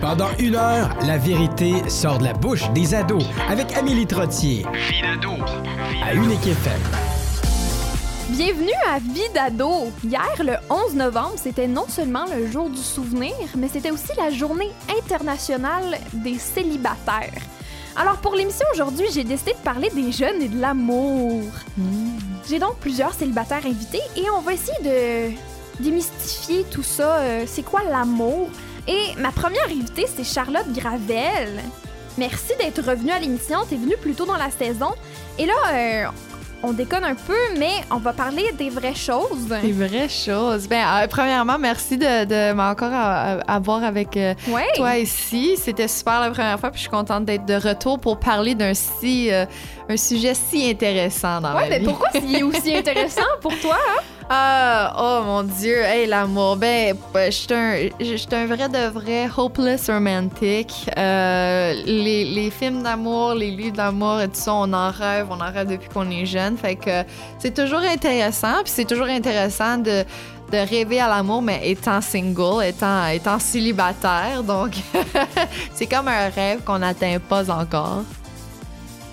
Pendant une heure, la vérité sort de la bouche des ados avec Amélie Trottier. Vie d'ado. À Unique FM. Bienvenue à Vie d'ado. Hier, le 11 novembre, c'était non seulement le jour du souvenir, mais c'était aussi la journée internationale des célibataires. Alors pour l'émission aujourd'hui, j'ai décidé de parler des jeunes et de l'amour. J'ai donc plusieurs célibataires invités et on va essayer de démystifier tout ça. euh, c'est quoi l'amour? Et ma première invitée, c'est Charlotte Gravel. Merci d'être revenue à l'émission. T'es venue plus tôt dans la saison. Et là, euh, on déconne un peu, mais on va parler des vraies choses. Des vraies choses. Ben, euh, premièrement, merci de, de m'encore avoir avec euh, Ouais. toi ici. C'était super la première fois, puis je suis contente d'être de retour pour parler d'un si euh, un sujet si intéressant dans Ouais, ma mais vie. pourquoi c'est aussi intéressant pour toi? hein? Ah, oh mon Dieu, hey l'amour. Ben, ben, je suis un, vrai de vrai hopeless romantic. Euh, les, les films d'amour, les livres d'amour et tout ça, on en rêve, on en rêve depuis qu'on est jeune. Fait que c'est toujours intéressant, puis c'est toujours intéressant de de rêver à l'amour, mais étant single, étant, étant célibataire. Donc, c'est comme un rêve qu'on n'atteint pas encore.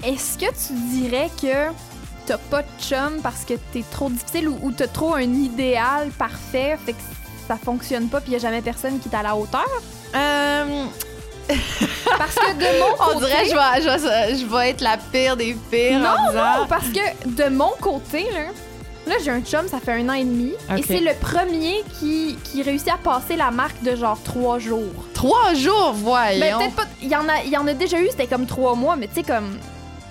Est-ce que tu dirais que t'as pas de chum parce que t'es trop difficile ou, ou t'as trop un idéal parfait, fait que ça fonctionne pas puis y a jamais personne qui est à la hauteur? Euh, Parce que de mon côté... on dirait que je vais, je, vais, je vais être la pire des pires en Non, disant- non, parce que de mon côté, là, là j'ai un chum, ça fait un an et demi, et c'est le premier qui, qui réussit à passer la marque de genre trois jours. Trois jours, voyons. Ben, peut-être pas. Il y, en a, il y en a déjà eu, c'était comme trois mois, mais tu sais, comme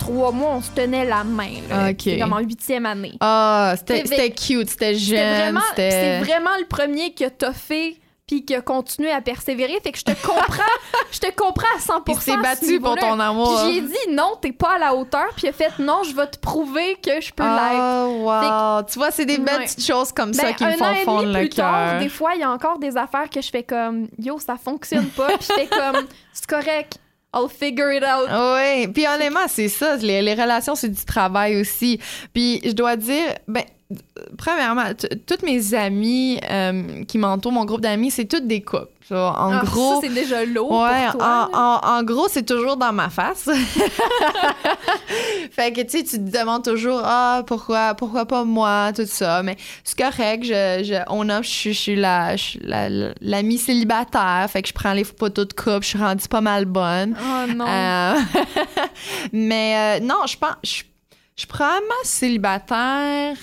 trois mois, on se tenait la main. Là, Ok. C'est comme en huitième année. Ah, c'était cute, c'était jeune, c'est vraiment le premier qui a toffé puis qui a continué à persévérer. Fait que je te comprends, je te comprends à 100%. Il s'est battu pour ton amour. Puis j'ai dit non, t'es pas à la hauteur. Puis il a fait non, je vais te prouver que je peux l'être. Oh, wow. Tu vois, c'est des belles Ouais. petites choses comme ça Ben, qui me font fondre le cœur. des fois, il y a encore des affaires que je fais comme yo, ça fonctionne pas. puis je fais comme c'est correct, I'll figure it out. Oui, puis honnêtement, c'est ça. Les, les relations, c'est du travail aussi. Puis je dois dire, ben, premièrement, toutes mes amies euh, qui m'entourent, mon groupe d'amis, c'est toutes des couples. En Ah, gros. c'est déjà lourd Ouais, pour toi. en, en- en gros, c'est toujours dans ma face. fait que, tu sais, tu te demandes toujours, ah, pourquoi, pourquoi pas moi, tout ça. Mais c'est correct, je, je, on a, je, suis- je suis la, la- célibataire, fait que je prends les photos de couple, je suis rendue pas mal bonne. Oh non. Euh, mais euh, non, je pense, je, je suis probablement célibataire.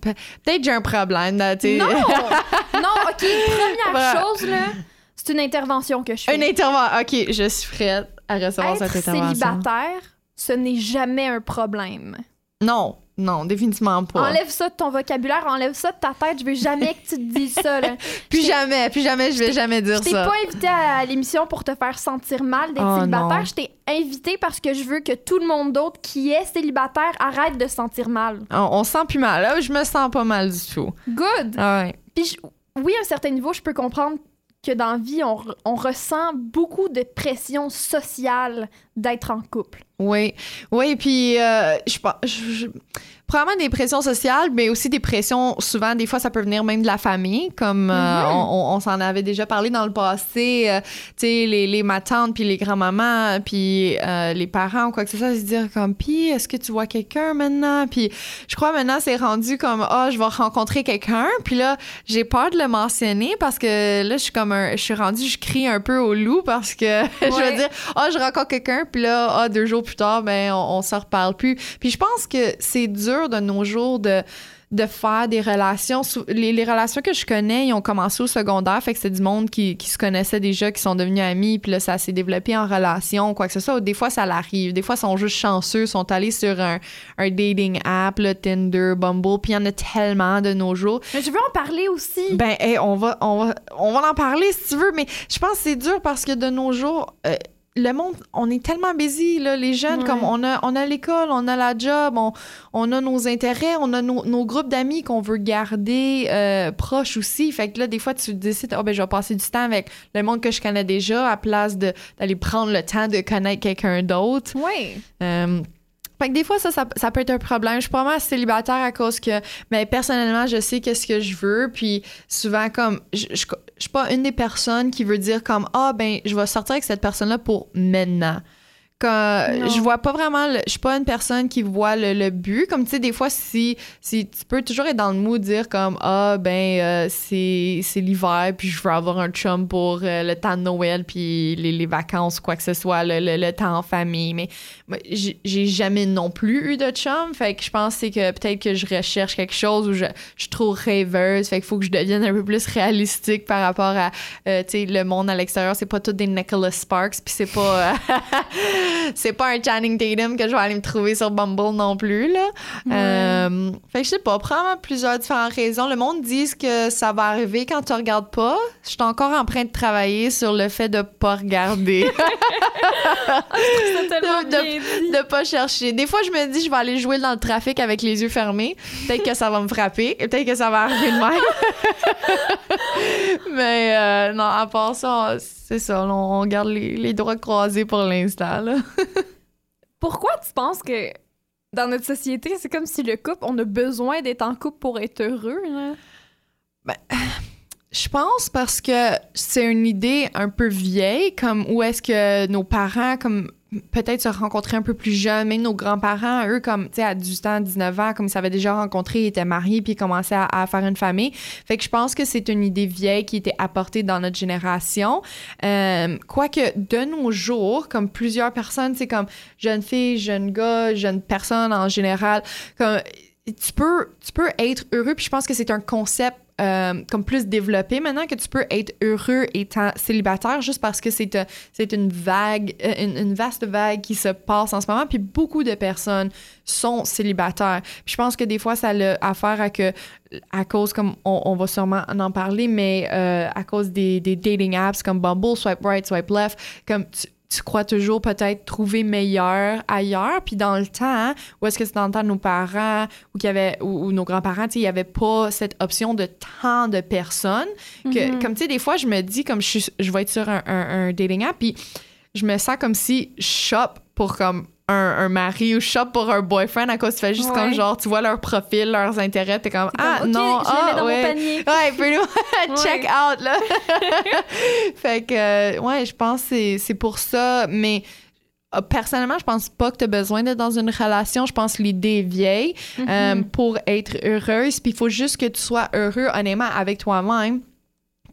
Pe- peut-être j'ai un problème, là. Non! non, OK, première chose, là, c'est une intervention que je fais. Une intervention. OK, je suis prête à recevoir Être cette intervention. célibataire, ce n'est jamais un problème. Non, non, définitivement pas. Enlève ça de ton vocabulaire, enlève ça de ta tête. Je veux jamais que tu te dises ça. Là. Plus Je t'ai- jamais, plus jamais, je vais jamais Je dire t'ai ça. pas invité à l'émission pour te faire sentir mal d'être Oh, célibataire. non. Je t'ai invité parce que je veux que tout le monde d'autre qui est célibataire arrête de se sentir mal. On, on se sent plus mal. Là, je me sens pas mal du tout. Good! Ah ouais. Puis je- oui, à un certain niveau, je peux comprendre que dans la vie, on ressent beaucoup de pression sociale d'être en couple. Oui, oui, puis euh, je pense, je- je- probablement des pressions sociales, mais aussi des pressions, souvent, des fois, ça peut venir même de la famille, comme euh, Mhm. on, on- on s'en avait déjà parlé dans le passé, euh, tu sais, les, les ma tante, puis les grands-mamans, puis euh, les parents ou quoi que ce soit, se dire comme, puis est-ce que tu vois quelqu'un maintenant? Puis je crois maintenant, c'est rendu comme, ah, je vais rencontrer quelqu'un, puis là, j'ai peur de le mentionner parce que là, je suis comme un, je suis rendue, je crie un peu au loup parce que je veux dire, ah, je rencontre quelqu'un, puis là, ah, deux jours plus tard, ben, on, on se reparle plus. Puis je pense que c'est dur de nos jours de de faire des relations. Les, les relations que je connais, ils ont commencé au secondaire, fait que c'est du monde qui, qui se connaissait déjà, qui sont devenus amis, puis là, ça s'est développé en relation, quoi que ce soit. Des fois, ça l'arrive. Des fois, ils sont juste chanceux, sont allés sur un, un dating app, là, Tinder, Bumble, puis il y en a tellement de nos jours. Mais je veux en parler aussi. Ben, hey, on, va, on, va, on va en parler si tu veux, mais je pense que c'est dur parce que de nos jours, euh, le monde, on est tellement busy, là, les jeunes, Ouais. comme on a, on a l'école, on a la job, on, on a nos intérêts, on a nos, nos groupes d'amis qu'on veut garder euh, proches aussi. Fait que là, des fois, tu décides, oh, ben, je vais passer du temps avec le monde que je connais déjà à place de- d'aller prendre le temps de connaître quelqu'un d'autre. Oui. Euh, Fait que des fois, ça, ça, peut être un problème. Je suis pas mal célibataire à cause que, mais personnellement, je sais qu'est-ce que je veux. Puis souvent, comme, je, je, suis pas une des personnes qui veut dire comme, ah, ben, je vais sortir avec cette personne-là pour maintenant je vois pas vraiment, je suis pas une personne qui voit le, but. Comme tu sais, des fois, si, si tu peux toujours être dans le mood, dire comme ah ben euh, c'est, l'hiver, puis je veux avoir un chum pour euh, le temps de Noël, puis les, les, vacances, quoi que ce soit, le, le, temps en famille. Mais j'ai jamais non plus eu de chum, fait que je pense que peut-être que je recherche quelque chose où je, je suis trop rêveuse, fait qu'il faut que je devienne un peu plus réalistique par rapport à euh, tu sais le monde à l'extérieur. C'est pas tout des Nicholas Sparks, puis c'est pas c'est pas un Channing Tatum que je vais aller me trouver sur Bumble non plus, là. Euh, fait que je sais pas, probablement plusieurs différentes raisons. Le monde dit que ça va arriver quand tu regardes pas. Je suis encore en train de travailler sur le fait de pas regarder. de, de, pas chercher. Des fois, je me dis, je vais aller jouer dans le trafic avec les yeux fermés. Peut-être que ça va me frapper. Et peut-être que ça va arriver de même. Mais euh, non, à part ça, c'est ça. On, garde les, les droits croisés pour l'instant. Pourquoi tu penses que dans notre société, c'est comme si le couple, on a besoin d'être en couple pour être heureux? Ben, je pense parce que c'est une idée un peu vieille, comme où est-ce que nos parents, comme peut-être se rencontrer un peu plus jeunes, même nos grands-parents, eux, comme, tu sais, à 18 ans, 19 ans, comme ils s'avaient déjà rencontré, ils étaient mariés, puis ils commençaient à, faire une famille. Fait que je pense que c'est une idée vieille qui était apportée dans notre génération. Euh, quoique, de nos jours, comme plusieurs personnes, c'est comme jeunes filles, jeunes gars, jeunes personnes en général, comme tu peux, tu peux être heureux, puis je pense que c'est un concept euh, comme plus développé maintenant que tu peux être heureux étant célibataire juste parce que c'est euh, une vague, euh, une, vaste vague qui se passe en ce moment. Puis beaucoup de personnes sont célibataires. Puis je pense que des fois, ça a affaire à que, à cause, comme on, va sûrement en parler, mais à cause des, des, dating apps comme Bumble, Swipe Right, Swipe Left, comme tu, tu crois toujours peut-être trouver meilleur ailleurs? Puis dans le temps, hein, où est-ce que c'est dans le temps de nos parents ou, qu'il y avait, ou, nos grands-parents, il n'y avait pas cette option de tant de personnes. que mm-hmm. Comme tu sais, des fois, je me dis, comme je, je vais être sur un, un dating app, puis je me sens comme si je shop pour comme un, mari ou shop pour un boyfriend à cause tu fais juste comme genre tu vois leur profil, leurs intérêts, t'es comme ah non, ah dans ouais. Mon panier. Ouais, check out là. fait que euh, ouais, je pense que c'est pour ça mais euh, personnellement, je pense pas que tu as besoin d'être dans une relation. Je pense que l'idée est vieille mm-hmm. euh, pour être heureuse. Puis il faut juste que tu sois heureux, honnêtement, avec toi-même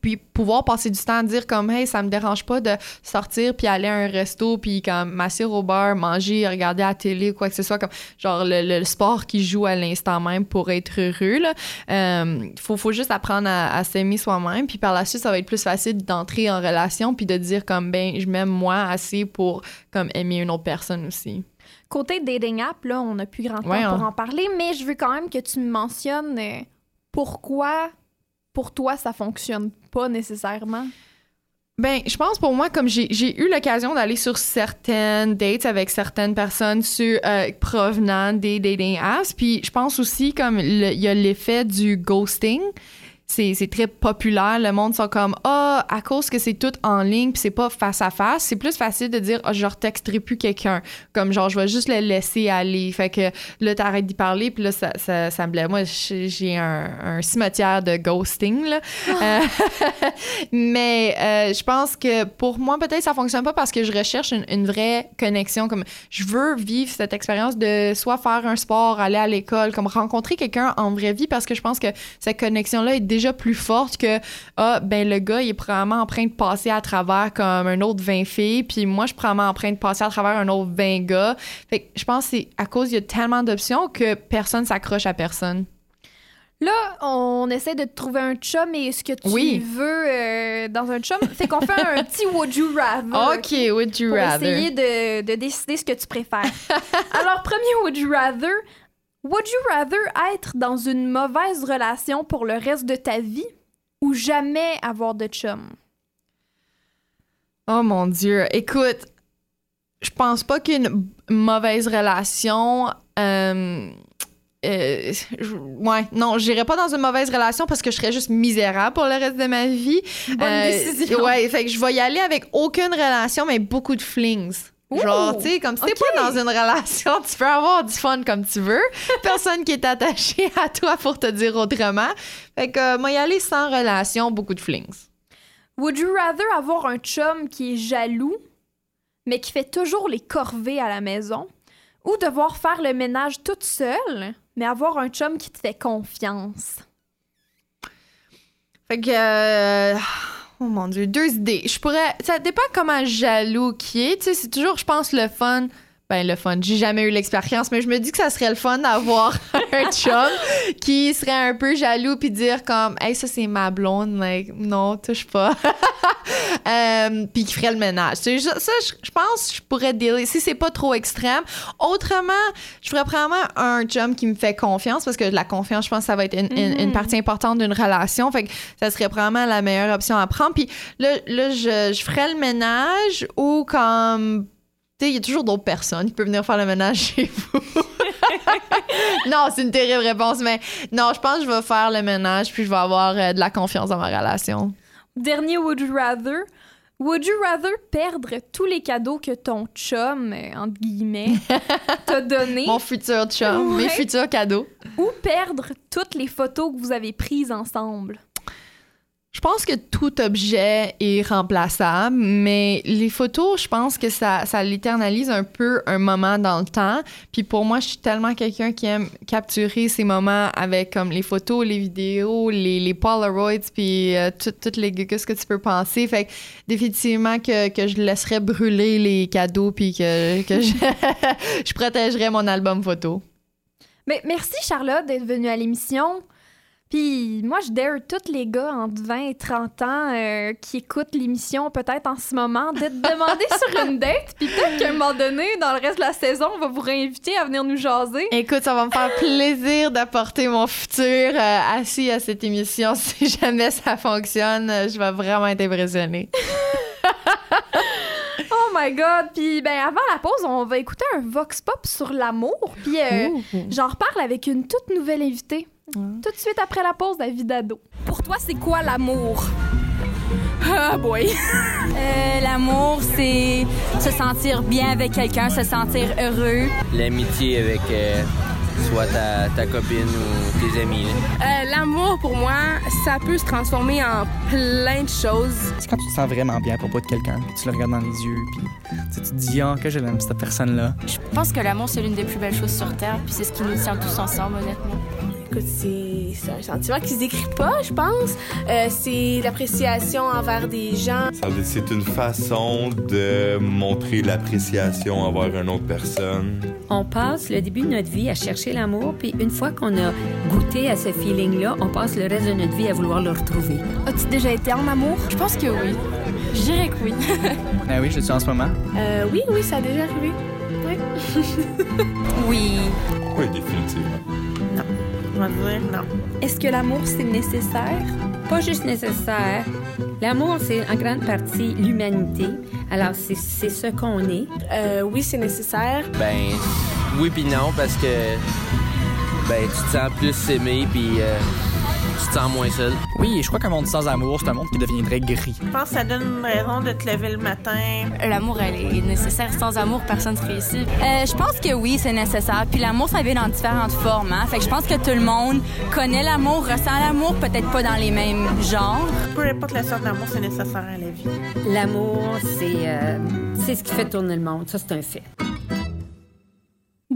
puis pouvoir passer du temps à dire comme hey ça me dérange pas de sortir puis aller à un resto puis comme m'asseoir au bar manger regarder la télé quoi que ce soit comme genre le, sport qui joue à l'instant même pour être heureux là euh, faut, faut juste apprendre à, s'aimer soi-même puis par la suite ça va être plus facile d'entrer en relation puis de dire comme ben je m'aime moi assez pour comme aimer une autre personne aussi côté dating app là on a plus grand temps pour hein. en parler mais je veux quand même que tu me mentionnes euh, pourquoi pour toi, ça fonctionne pas nécessairement? Ben, je pense pour moi, comme j'ai eu l'occasion d'aller sur certaines dates avec certaines personnes sur, euh, provenant des dating apps, puis je pense aussi comme il y a l'effet du ghosting c'est très populaire. Le monde sont comme ah à cause que c'est tout en ligne puis c'est pas face à face, c'est plus facile de dire ah je retexterai plus quelqu'un comme genre je vais juste le laisser aller. Fait que là t'arrêtes d'y parler puis là ça, ça, ça me plaît. Moi j'ai un, un, cimetière de ghosting là. Ah. Euh, mais euh, je pense que pour moi peut-être ça fonctionne pas parce que je recherche une, une vraie connexion comme je veux vivre cette expérience de soit faire un sport, aller à l'école, comme rencontrer quelqu'un en vraie vie parce que je pense que cette connexion là est déjà déjà plus forte que ah ben le gars il est probablement en train de passer à travers comme un autre 20 filles puis moi je suis probablement en train de passer à travers un autre 20 gars. Fait que je pense que c'est à cause il y a tellement d'options que personne s'accroche à personne. Là, on essaie de trouver un chum et ce que tu veux euh, dans un chum, c'est qu'on fait un petit Would You Rather. OK, Would You pour Rather. essayer de, de, décider ce que tu préfères. Alors, premier Would You Rather, Would you rather être dans une mauvaise relation pour le reste de ta vie ou jamais avoir de chum? Oh mon Dieu. Écoute, je pense pas qu'une mauvaise relation. Euh, euh, ouais, non, j'irais pas dans une mauvaise relation parce que je serais juste misérable pour le reste de ma vie. Bonne euh, décision. Ouais, fait que je vais y aller avec aucune relation, mais beaucoup de flings. Genre, tu sais, comme si t'es pas dans une relation, tu peux avoir du fun comme tu veux. Personne qui est attaché à toi pour te dire autrement. Fait que, moi, y aller sans relation, beaucoup de flings. Would you rather avoir un chum qui est jaloux, mais qui fait toujours les corvées à la maison, ou devoir faire le ménage toute seule, mais avoir un chum qui te fait confiance? Fait que. euh, oh mon dieu, deux idées. Je pourrais. Ça dépend comment jaloux qui est. Tu sais, c'est toujours, je pense, le fun. Ben, le fun. J'ai jamais eu l'expérience, mais je me dis que ça serait le fun d'avoir un chum qui serait un peu jaloux puis dire comme, hey, ça c'est ma blonde, like, non, touche pas. Euh, puis qui ferait le ménage. Ça, je, je pense que je pourrais dealer si c'est pas trop extrême. Autrement, je ferais probablement un chum qui me fait confiance parce que la confiance, je pense que ça va être une, une- une partie importante d'une relation. Fait que ça serait probablement la meilleure option à prendre. Puis là, là je, je ferais le ménage ou comme. Il y a toujours d'autres personnes qui peuvent venir faire le ménage chez vous. non, c'est une terrible réponse, mais non, je pense que je vais faire le ménage puis je vais avoir euh, de la confiance dans ma relation. Dernier Would You Rather? Would you rather perdre tous les cadeaux que ton chum, euh, entre guillemets, t'a donné Mon futur chum, mes futurs cadeaux. ou perdre toutes les photos que vous avez prises ensemble? Je pense que tout objet est remplaçable, mais les photos, je pense que ça, ça l'éternalise un peu un moment dans le temps. Puis pour moi, je suis tellement quelqu'un qui aime capturer ces moments avec comme les photos, les vidéos, les, Polaroids, puis euh, tout- toutes les gugus que tu peux penser. Fait que définitivement que, que je laisserais brûler les cadeaux, puis que, que je, je protégerais mon album photo. Mais merci Charlotte d'être venue à l'émission. Puis moi, je dare tous les gars entre 20 et 30 ans euh, qui écoutent l'émission peut-être en ce moment de te demander sur une date. Puis peut-être qu'à un moment donné, dans le reste de la saison, on va vous réinviter à venir nous jaser. Écoute, ça va me faire plaisir d'apporter mon futur euh, assis à cette émission. Si jamais ça fonctionne, je vais vraiment être impressionnée. Oh my God! Puis ben avant la pause, on va écouter un vox pop sur l'amour. Puis euh, j'en reparle avec une toute nouvelle invitée. Tout de suite après la pause, David Dado. Pour toi, c'est quoi l'amour? Ah boy! Euh, L'amour, c'est se sentir bien avec quelqu'un, se sentir heureux. l'amitié avec euh, soit ta, ta copine ou tes amis. là. Euh, L'amour, pour moi, ça peut se transformer en plein de choses. C'est quand tu te sens vraiment bien à propos de quelqu'un, puis tu le regardes dans les yeux, puis tu te dis ah, que je l'aime cette personne-là. Je pense que l'amour, c'est l'une des plus belles choses sur Terre, puis c'est ce qui nous tient tous ensemble, honnêtement. Écoute, c'est un sentiment qui se décrit pas, je pense. Euh, c'est l'appréciation envers des gens. C'est une façon de montrer l'appréciation envers une autre personne. On passe le début de notre vie à chercher l'amour, puis une fois qu'on a goûté à ce feeling-là, on passe le reste de notre vie à vouloir le retrouver. As-tu déjà été en amour? Je pense que oui. Je dirais que oui. Ah oui, je le suis en ce moment. Euh, oui, oui, ça a déjà arrivé. Oui. Oui, définitivement. Dire non. Est-ce que l'amour, c'est nécessaire? Pas juste nécessaire. L'amour, c'est en grande partie l'humanité. Alors, c'est c'est ce qu'on est. Euh, oui, c'est nécessaire. Ben, oui puis non, parce que ben, tu te sens plus aimé puis euh, tu te sens moins seul? Oui, je crois qu'un monde sans amour, c'est un monde qui deviendrait gris. Je pense que ça donne une raison de te lever le matin. L'amour, elle est nécessaire. Sans amour, personne ne réussit. Euh, je pense que oui, c'est nécessaire. Puis l'amour, ça vient dans différentes formes. Hein? Fait que je pense que tout le monde connaît l'amour, ressent l'amour, peut-être pas dans les mêmes genres. Peu importe la sorte d'amour, c'est nécessaire à la vie. L'amour, c'est euh, c'est ce qui fait tourner le monde. Ça, c'est un fait.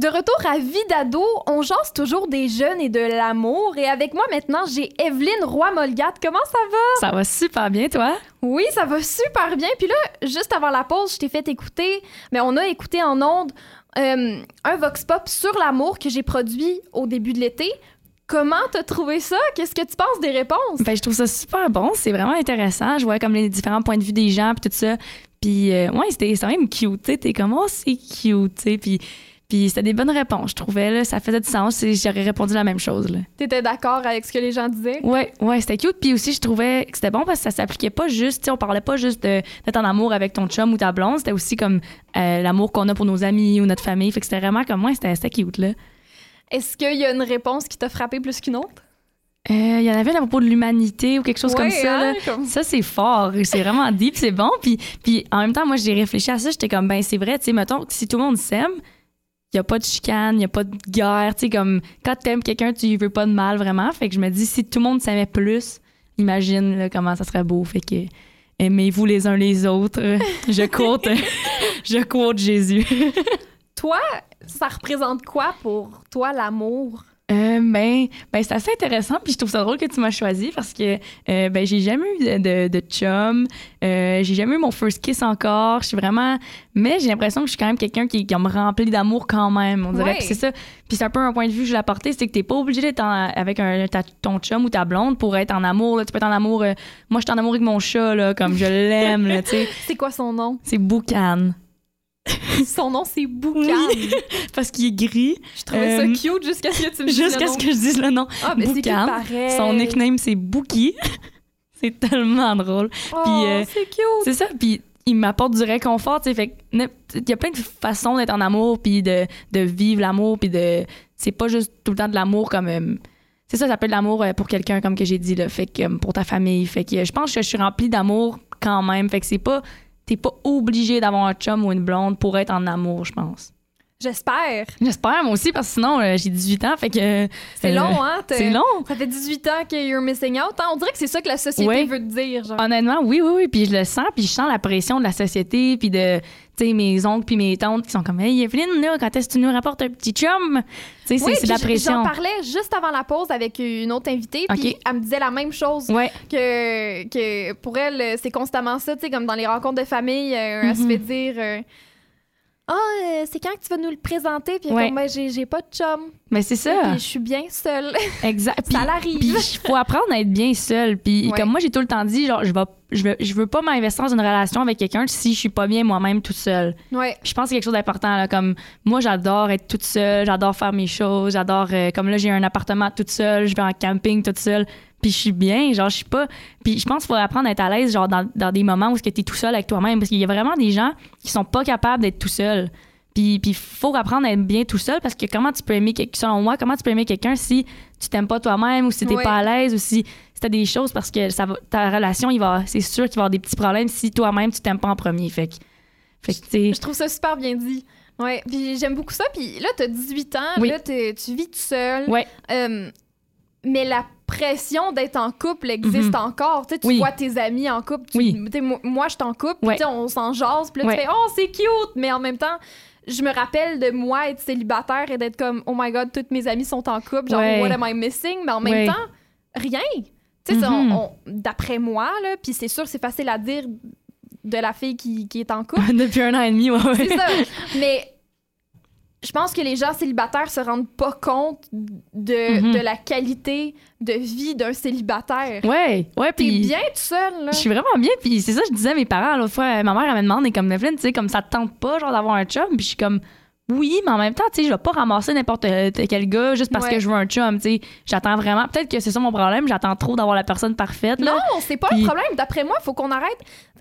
De retour à Vie d'ado, on jase toujours des jeunes et de l'amour. Et avec moi maintenant, j'ai Evelyne Roy-Molgat. Comment ça va? Ça va super bien, toi? Oui, ça va super bien. Puis là, juste avant la pause, je t'ai fait écouter, mais on a écouté en ondes euh, un vox pop sur l'amour que j'ai produit au début de l'été. Comment t'as trouvé ça? Qu'est-ce que tu penses des réponses? Ben, je trouve ça super bon. C'est vraiment intéressant. Je vois comme les différents points de vue des gens, puis tout ça. Puis, euh, ouais, c'était quand même cute. T'es comme, oh, c'est cute. Puis, puis c'était des bonnes réponses, je trouvais. Là, ça faisait du sens et j'aurais répondu la même chose. Là. T'étais d'accord avec ce que les gens disaient? Ouais, ouais, c'était cute. Puis aussi, je trouvais que c'était bon parce que ça s'appliquait pas juste, tu on parlait pas juste d'être en amour avec ton chum ou ta blonde. C'était aussi comme euh, l'amour qu'on a pour nos amis ou notre famille. Fait que c'était vraiment comme moi, c'était c'était cute, là. Est-ce qu'il y a une réponse qui t'a frappé plus qu'une autre? Euh, Il y en avait une à propos de l'humanité ou quelque chose comme Ouais, ça. là. hein, comme- Ça, c'est fort. C'est vraiment deep, c'est bon. Puis, puis en même temps, moi, j'ai réfléchi à ça. J'étais comme, ben, c'est vrai, tu sais, mettons, si tout le monde s'aime, il n'y a pas de chicane, il n'y a pas de guerre. Tu sais, comme, quand tu aimes quelqu'un, tu lui veux pas de mal, vraiment. Fait que je me dis, si tout le monde s'aimait plus, imagine là, comment ça serait beau. Fait que, aimez-vous les uns les autres. je quote, je quote Jésus. Toi, ça représente quoi pour toi l'amour? Euh, ben, ben c'est assez intéressant, puis je trouve ça drôle que tu m'as choisi parce que euh, ben j'ai jamais eu de, de, de chum, euh, j'ai jamais eu mon first kiss encore, je suis vraiment, mais j'ai l'impression que je suis quand même quelqu'un qui, qui me remplit d'amour quand même, on dirait. Puis c'est ça, puis c'est un peu un point de vue que je l'ai apporté, c'est que t'es pas obligé d'être avec un, ta- ton chum ou ta blonde pour être en amour. Là. Tu peux être en amour. euh, moi, je suis en amour avec mon chat là, comme je l'aime, tu sais. C'est quoi son nom? C'est Boucan Son nom, c'est Boucan. parce qu'il est gris. Je trouvais Euh, ça cute jusqu'à ce que tu me dises Jusqu'à le ce nom. que je dise le nom. Ah, mais Boucan. Son nickname, c'est Bookie. c'est tellement drôle. Oh, Puis, euh, c'est cute. C'est ça. Puis il m'apporte du réconfort, tu sais. Fait il y a plein de façons d'être en amour, puis de, de vivre l'amour, puis de. C'est pas juste tout le temps de l'amour comme. euh, c'est ça, ça peut être de l'amour euh, pour quelqu'un, comme que j'ai dit, là. Fait que euh, pour ta famille. Fait que euh, je pense que je suis remplie d'amour quand même. Fait que c'est pas. T'es pas obligé d'avoir un chum ou une blonde pour être en amour, je pense. J'espère. J'espère, moi aussi, parce que sinon, euh, j'ai 18 ans, fait que. C'est euh, long, hein? t'es- C'est long. Ça fait 18 ans que you're missing out. hein? On dirait que c'est ça que la société Ouais. veut te dire. Genre. Honnêtement, oui, oui, oui. Puis je le sens, puis je sens la pression de la société, puis de, tu sais, mes oncles puis mes tantes qui sont comme, hey, Evelyne, là, quand est-ce que tu nous rapportes un petit chum? Tu sais, c'est- Oui, c'est de la j- J'en pression. parlais juste avant la pause avec une autre invitée, puis elle me disait la même chose. Ouais. Que, que pour elle, euh, c'est constamment ça, tu sais, comme dans les rencontres de famille, euh, elle se Mhm. fait dire Ah, euh, c'est quand que tu vas nous le présenter? Puis Ouais. comme, Ben, j'ai pas de chum. Mais c'est ça. Puis je suis bien seule. Exact. Ça l'arrive. Puis il faut apprendre à être bien seul. Puis Ouais. comme moi, j'ai tout le temps dit, genre, je, vais, je, veux, je veux pas m'investir dans une relation avec quelqu'un si je suis pas bien moi-même toute seule. Ouais. Je pense que c'est quelque chose d'important. Là, comme moi, j'adore être toute seule, j'adore faire mes choses, j'adore. euh, comme là, j'ai un appartement toute seule, je vais en camping toute seule. Puis je suis bien, genre, je suis pas. Puis je pense qu'il faut apprendre à être à l'aise, genre, dans, dans des moments où tu es tout seul avec toi-même. Parce qu'il y a vraiment des gens qui sont pas capables d'être tout seuls. Puis il faut apprendre à être bien tout seul parce que comment tu peux aimer, quel- selon moi, comment tu peux aimer quelqu'un si tu t'aimes pas toi-même ou si t'es Ouais. pas à l'aise ou si, si t'as des choses parce que ça va, ta relation, il va, c'est sûr qu'il va y avoir des petits problèmes si toi-même tu t'aimes pas en premier. Fait que, fait que, Je trouve ça super bien dit. Ouais, puis j'aime beaucoup ça. Puis là, t'as 18 ans, Oui. là, tu vis tout seul. Ouais. Euh, mais la pression d'être en couple existe Mhm. encore. Tu sais, tu Oui. vois tes amis en couple. tu- Oui. moi, je suis en couple. Ouais. on s'en jase. Puis là, Ouais. tu fais « Oh, c'est cute! » Mais en même temps, je me rappelle de moi être célibataire et d'être comme « Oh my God, toutes mes amies sont en couple. Genre, Ouais. what am I missing? » Mais en même temps, rien. Tu sais, Mhm. d'après moi, puis c'est sûr, c'est facile à dire de la fille qui, qui est en couple. depuis un an et demi, ouais. C'est ça. Mais je pense que les gens célibataires se rendent pas compte de, Mhm. de la qualité de vie d'un célibataire. Ouais, ouais, puis bien tout seul, là. je suis vraiment bien, puis c'est ça que je disais à mes parents l'autre fois. Ma mère, elle me demande, et comme Nevlin, tu sais, comme ça te tente pas, genre, d'avoir un chum, puis je suis comme, oui, mais en même temps, tu sais, je vais pas ramasser n'importe euh, quel gars juste parce Ouais. que je veux un chum, tu sais. J'attends vraiment, peut-être que c'est ça mon problème, j'attends trop d'avoir la personne parfaite, là. Non, c'est pas Puis- un problème. D'après moi, il faut qu'on arrête.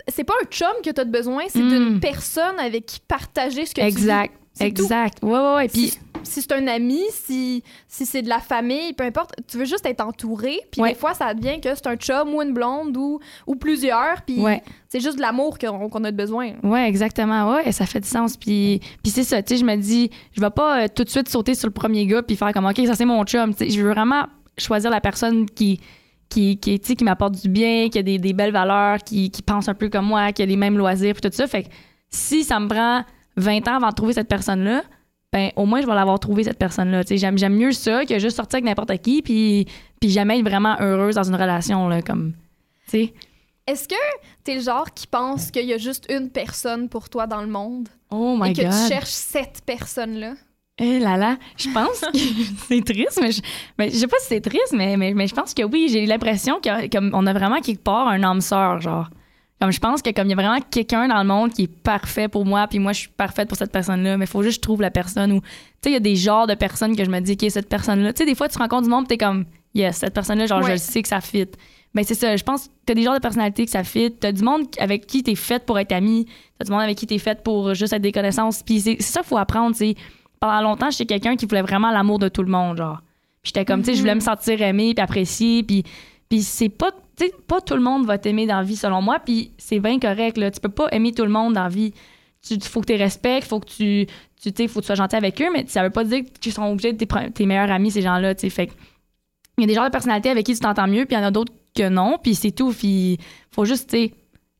C'est pas un chum que t'as de besoin, c'est Mm. d'une personne avec qui partager ce que exact, tu vis. Tout. exact. Ouais, ouais, ouais. Puis, Si, c'est un ami, si, si c'est de la famille, peu importe, tu veux juste être entouré. Puis Ouais. des fois, ça devient que c'est un chum ou une blonde ou, ou plusieurs. Puis Ouais. c'est juste de l'amour qu'on a de besoin. Ouais, exactement. Ouais, ça fait du sens. Puis, puis c'est ça, tu sais, je me dis, je vais pas euh, tout de suite sauter sur le premier gars puis faire comme, OK, ça c'est mon chum. Tu sais, je veux vraiment choisir la personne qui, qui, qui, qui m'apporte du bien, qui a des, des belles valeurs, qui, qui pense un peu comme moi, qui a les mêmes loisirs, puis tout ça. Fait que si ça me prend 20 ans avant de trouver cette personne-là, ben au moins je vais l'avoir trouvé cette personne-là. J'aime, j'aime mieux ça que juste sortir avec n'importe qui puis, puis jamais être vraiment heureuse dans une relation. Là, comme. Est-ce que t'es le genre qui pense qu'il y a juste une personne pour toi dans le monde? Oh my et que God. tu cherches cette personne-là? Eh là là, je pense que c'est triste, mais je, mais je sais pas si c'est triste, mais, mais, mais je pense que oui, j'ai l'impression qu'on a vraiment quelque part un âme sœur, genre. Comme je pense que comme il y a vraiment quelqu'un dans le monde qui est parfait pour moi, puis moi je suis parfaite pour cette personne-là, mais il faut juste que je trouve la personne où, tu sais, il y a des genres de personnes que je me dis, OK, cette personne-là, tu sais, des fois tu rencontres du monde, puis t'es comme, yes, cette personne-là, genre, je le sais que ça fit. Ben c'est ça, je pense que t'as des genres de personnalités que ça fit, t'as du monde avec qui t'es faite pour être amie, t'as du monde avec qui t'es faite pour juste être des connaissances, puis c'est c'est ça faut apprendre, tu sais pendant longtemps, j'étais quelqu'un qui voulait vraiment l'amour de tout le monde, genre. Puis j'étais comme, tu sais, je voulais me sentir aimée, puis appréciée, puis, puis c'est pas, tu sais, pas tout le monde va t'aimer dans la vie, selon moi, puis c'est bien correct, là. Tu peux pas aimer tout le monde dans la vie. Tu, faut que tu respectes, faut que tu, tu sais, faut que tu sois gentil avec eux, mais ça veut pas dire que tu sont obligés de tes, tes meilleurs amis, ces gens-là, tu sais. Fait il y a des genres de personnalités avec qui tu t'entends mieux, puis il y en a d'autres que non, puis c'est tout. Puis faut juste, tu sais,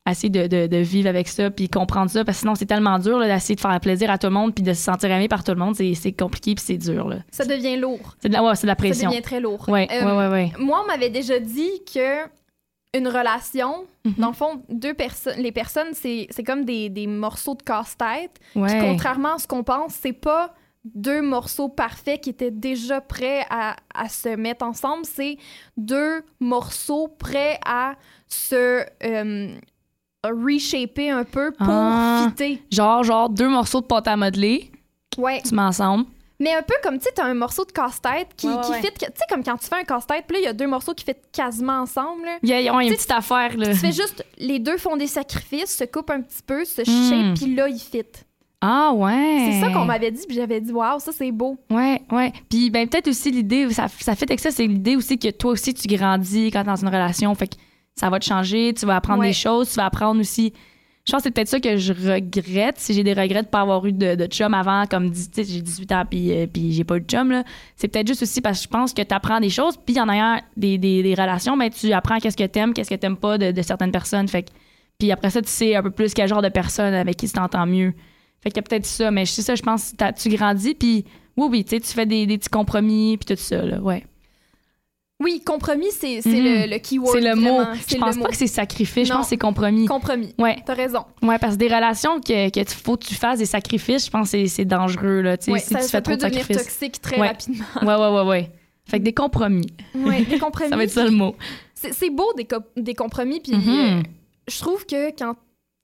essayer de, de- de vivre avec ça, puis comprendre ça, parce que sinon, c'est tellement dur là, d'essayer de faire plaisir à tout le monde, puis de se sentir aimé par tout le monde. C'est compliqué, puis c'est dur. là. Ça devient lourd. C'est de, la- ouais, de la Ça pression. devient très lourd. Ouais, Euh, ouais, ouais, ouais. Moi, on m'avait déjà dit que une relation, Mhm. dans le fond, deux personnes, les personnes, c'est c'est comme des, des morceaux de casse-tête. Ouais. contrairement à ce qu'on pense, c'est pas deux morceaux parfaits qui étaient déjà prêts à, à se mettre ensemble. C'est deux morceaux prêts à se euh, reshaper un peu pour Ah. fitter. Genre, genre, deux morceaux de pâte à modeler, Ouais. tu mets ensemble. Mais un peu comme, tu sais, t'as un morceau de casse-tête qui, Ouais, qui fit, tu sais, comme quand tu fais un casse-tête, puis là, il y a deux morceaux qui fit quasiment ensemble. Il y a, y une petite affaire, là. Tu fais juste, les deux font des sacrifices, se coupent un petit peu, se shape, puis là, ils fit. Ah, ouais. C'est ça qu'on m'avait dit, puis j'avais dit, waouh, ça, c'est beau. Ouais, ouais. Puis ben peut-être aussi l'idée, ça, ça fait avec ça, c'est l'idée aussi que toi aussi tu grandis quand t'es dans une relation. Fait que ça va te changer, tu vas apprendre Ouais. des choses, tu vas apprendre aussi. Je pense que c'est peut-être ça que je regrette, si j'ai des regrets de pas avoir eu de, chum avant, comme sais, j'ai 18 ans puis, euh, puis j'ai pas eu de chum, là. C'est peut-être juste aussi parce que je pense que tu apprends des choses, puis en ayant des, des, relations, ben tu apprends qu'est-ce que t'aimes, qu'est-ce que t'aimes pas de, certaines personnes. Fait que- puis après ça, tu sais un peu plus quel genre de personne avec qui tu t'entends mieux. Fait qu'il y a peut-être ça, mais c'est ça, je pense, que tu grandis, puis oui, oui, tu fais des, des petits compromis, puis tout ça, là, ouais. Oui, compromis, c'est Mhm. le, le keyword. C'est le mot. Je pense pas mot. que c'est sacrifice, je pense que c'est compromis. Compromis. Ouais. T'as raison. Ouais, parce que des relations que, que tu- faut que tu fasses des sacrifices, je pense que c'est- dangereux, là, Ouais, si ça, tu ça fais trop de sacrifices. toxique très Ouais. rapidement. Ouais, ouais, ouais, ouais. Fait que des compromis. Ouais, des compromis. Ça va être ça le mot. C'est beau, des, co- des compromis, puis Mhm. euh, je trouve que quand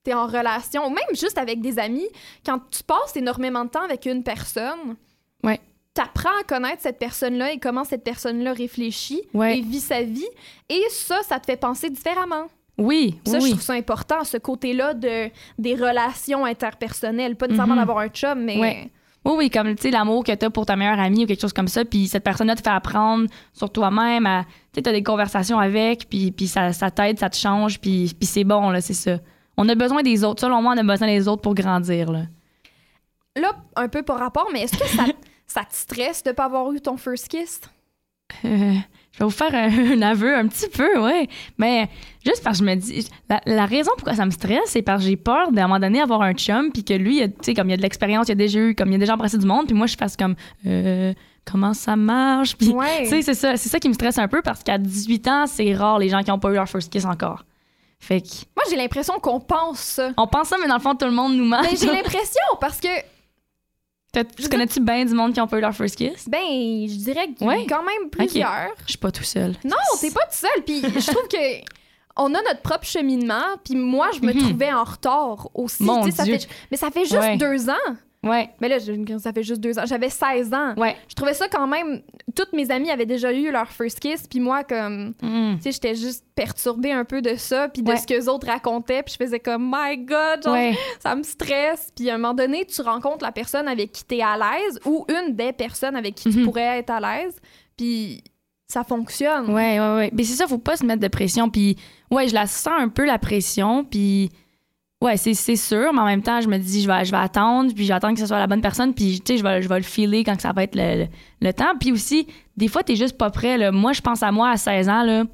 t'es en relation, ou même juste avec des amis, quand tu passes énormément de temps avec une personne, Ouais. T'apprends à connaître cette personne-là et comment cette personne-là réfléchit Ouais. et vit sa vie. Et ça, ça te fait penser différemment. Oui, Ça, oui, je trouve ça important, ce côté-là de, des relations interpersonnelles. Pas nécessairement Mhm. d'avoir un chum, mais... Ouais. Oui, oui, comme tu sais, l'amour que tu as pour ta meilleure amie ou quelque chose comme ça, puis cette personne-là te fait apprendre sur toi-même, tu sais, as des conversations avec, puis, puis ça, ça t'aide, ça te change, puis, puis c'est bon, là, c'est ça. On a besoin des autres. Selon moi, on a besoin des autres pour grandir, là. Là, un peu par rapport, mais est-ce que ça, ça te stresse de pas avoir eu ton first kiss? Euh, je vais vous faire un, un aveu un petit peu, ouais. Mais juste parce que je me dis, la, la raison pourquoi ça me stresse, c'est parce que j'ai peur d'à un moment donné avoir un chum, puis que lui, tu sais, comme il y a de l'expérience, il a déjà eu, comme il a déjà embrassé du monde, puis moi, je fasse comme, euh, comment ça marche? Puis, Ouais. tu sais, c'est ça, c'est ça qui me stresse un peu parce qu'à 18 ans, c'est rare les gens qui n'ont pas eu leur first kiss encore. Fait que, Moi, j'ai l'impression qu'on pense ça. on pense ça, mais dans le fond, tout le monde nous ment. Mais j'ai l'impression parce que, Tu connais-tu bien du monde qui n'ont pas eu leur first kiss? ben, je dirais que Ouais. quand même plusieurs. Je suis pas tout seul. Non, t'es pas tout seul. Puis je trouve que on a notre propre cheminement. Puis moi, je me Mhm. trouvais en retard aussi. Mon ça fait- mais ça fait juste Ouais. deux ans. Ouais, Mais là, ça fait juste deux ans. J'avais 16 ans. ouais. Je trouvais ça quand même. Toutes mes amies avaient déjà eu leur first kiss. Puis moi, comme. Mm. Tu sais, j'étais juste perturbée un peu de ça. Puis de Ouais. ce que les autres racontaient. Puis je faisais comme, my God, genre, Ouais. ça me stresse. Puis à un moment donné, tu rencontres la personne avec qui t'es à l'aise ou une des personnes avec qui tu Mhm. pourrais être à l'aise. Puis ça fonctionne. Ouais, ouais, ouais. Mais c'est ça, faut pas se mettre de pression. Puis, ouais, je la sens un peu, la pression. Puis, ouais, c'est, c'est sûr. Mais en même temps, je me dis, je vais, je vais attendre. Puis, j'attends que ce soit la bonne personne. Puis, tu sais, je vais, je vais le filer quand que ça va être le, le- le temps. Puis aussi, des fois, t'es juste pas prêt. Là. Moi, je pense à moi à 16 ans, là.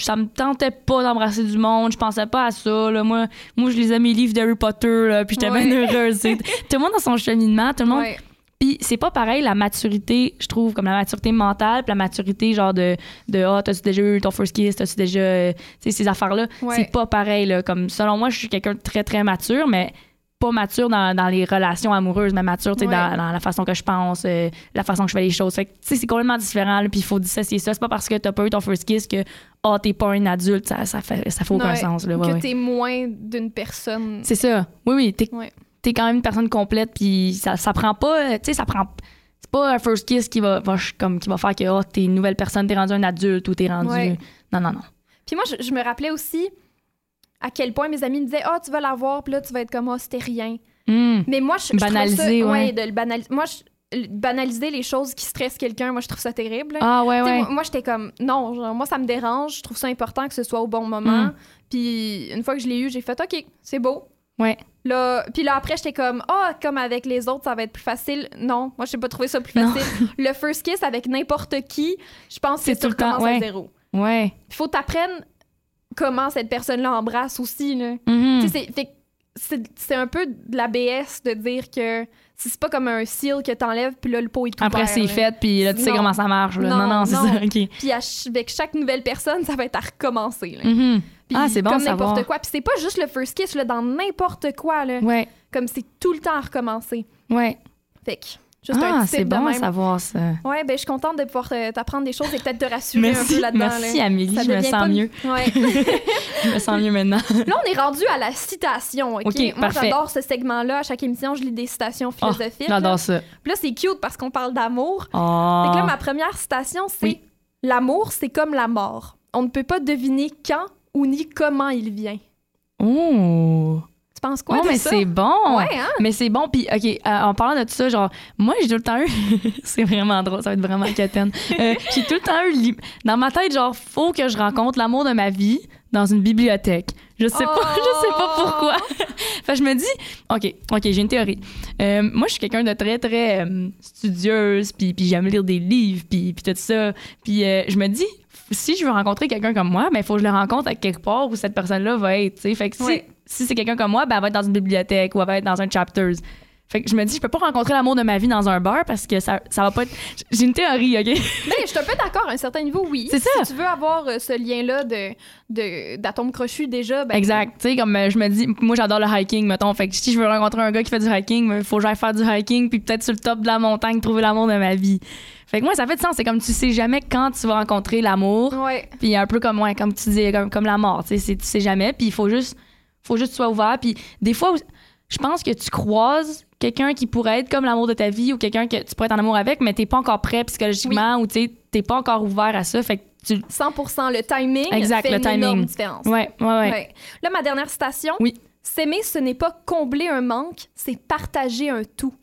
Ça me tentait pas d'embrasser du monde, je pensais pas à ça. Là. Moi, moi, je lisais mes livres d'Harry Potter, là, puis j'étais Ouais. bien heureuse. tout le monde dans son cheminement, tout le monde Ouais. Puis c'est pas pareil la maturité, je trouve, comme la maturité mentale, puis la maturité genre de de ah t'as-tu déjà eu ton first kiss, t'as-tu déjà euh, tu sais ces affaires là, Ouais. c'est pas pareil là. Comme selon moi, je suis quelqu'un de très très mature, mais pas mature dans, dans les relations amoureuses, mais mature Ouais. dans, dans la façon que je pense, euh, la façon que je fais les choses. Fait c'est complètement différent. Puis il faut dissocier ça. C'est pas parce que t'as pas eu ton first kiss que ah t'es pas un adulte, ça, ça fait ça fait aucun Ouais. sens. Là, ouais, que t'es moins d'une personne. C'est ça. Oui, oui. T'es. T'es quand même une personne complète, puis ça, ça prend pas. euh, Tu sais, ça prend. C'est pas un first kiss qui va, comme, qui va faire que oh, t'es une nouvelle personne, t'es rendu un adulte ou t'es rendu. Ouais. Non, non, non. Puis moi, je, je me rappelais aussi à quel point mes amis me disaient Ah, tu vas l'avoir, puis là, tu vas être comme Ah, c'était rien. Hmm. Mais moi, je, Banaliser, ça, ouais. de le banaliser. Moi, je- banaliser les choses qui stressent quelqu'un, moi, je trouve ça terrible. Ah, ouais, ouais. Moi, moi, j'étais comme, non, genre, moi, ça me dérange. Je trouve ça important que ce soit au bon moment. Mm. Puis une fois que je l'ai eu, j'ai fait, OK, c'est beau. Ouais. Là, puis là, après, j'étais comme, ah, comme avec les autres, ça va être plus facile. Non, moi, j'ai pas trouvé ça plus facile. le first kiss avec n'importe qui, je pense que C'est tout le temps, à ouais. zéro. Ouais. Il faut t'apprendre comment cette personne-là embrasse aussi. Là. Mhm. Sais, c'est- un peu de la BS de dire que si c'est pas comme un seal que t'enlèves, puis là, le pot est tout Après, c'est fait, puis là, tu sais comment ça marche. Là. Non, Non, non, c'est ça. Puis avec chaque nouvelle personne, ça va être à recommencer. là. Mhm. Puis Ah, c'est bon Comme n'importe quoi. Puis c'est pas juste le first kiss, là, dans n'importe quoi. Là. Ouais. Comme c'est tout le temps à recommencer. Ouais. Fait que, juste un Ah, petit c'est bon à savoir, ça. Ouais, ben je suis contente de pouvoir te- t'apprendre des choses et peut-être te rassurer un Merci, peu là-dedans. merci là. Amélie, Ça je me sens mieux. Ouais. Je me sens mieux maintenant. Là, on est rendu à la citation, OK? OK, Moi, j'adore ce segment-là. À chaque émission, je lis des citations Oh, philosophiques. J'adore ça. Puis là, c'est cute parce qu'on parle d'amour. Oh. Fait que là, ma première citation, c'est Oui. L'amour, c'est comme la mort. On ne peut pas deviner quand ou ni comment il vient. Oh. Tu penses quoi oh, de mais c'est bon. Ouais, hein? Mais c'est bon. Puis, OK, euh, en parlant de tout ça, genre, moi, j'ai tout le temps eu. c'est vraiment drôle, ça va être vraiment quétaine. Euh, j'ai tout le temps eu. Dans ma tête, genre, faut que je rencontre l'amour de ma vie dans une bibliothèque. Je sais pas, je sais pas pourquoi. fait que je me dis, OK, OK, j'ai une théorie. Euh, moi, je suis quelqu'un de très, très euh, studieuse, puis, puis j'aime lire des livres, puis, puis tout ça. Puis euh, je me dis, si je veux rencontrer quelqu'un comme moi, ben, il faut que je le rencontre à quelque part où cette personne-là va être. tu sais. Fait que si, si c'est quelqu'un comme moi, ben, elle va être dans une bibliothèque ou elle va être dans un chapters. Fait que je me dis, je peux pas rencontrer l'amour de ma vie dans un bar parce que ça, ça va pas être. J'ai une théorie, OK? Ben, je suis un peu d'accord à un certain niveau, oui. C'est ça. Si tu veux avoir euh, ce lien-là de, de, d'atome crochu déjà, ben. Exact. Tu sais, comme euh, je me dis, moi j'adore le hiking, mettons. Fait que si je veux rencontrer un gars qui fait du hiking, il faut que j'aille faire du hiking, puis peut-être sur le top de la montagne trouver l'amour de ma vie. Fait que moi, ça fait du sens. C'est comme tu sais jamais quand tu vas rencontrer l'amour. Ouais. Puis un peu comme, ouais, comme tu dis, comme, comme la mort. Tu sais, tu sais jamais. Puis il faut juste, faut juste que tu sois ouvert. Puis des fois, je pense que tu croises quelqu'un qui pourrait être comme l'amour de ta vie ou quelqu'un que tu pourrais être en amour avec, mais t'es pas encore prêt psychologiquement ou tu t'es pas encore ouvert à ça. Fait que tu. 100% le timing Exact, fait le une timing. énorme différence. Ouais, ouais, ouais. Ouais. Là, ma dernière citation. Oui. S'aimer, ce n'est pas combler un manque, c'est partager un tout.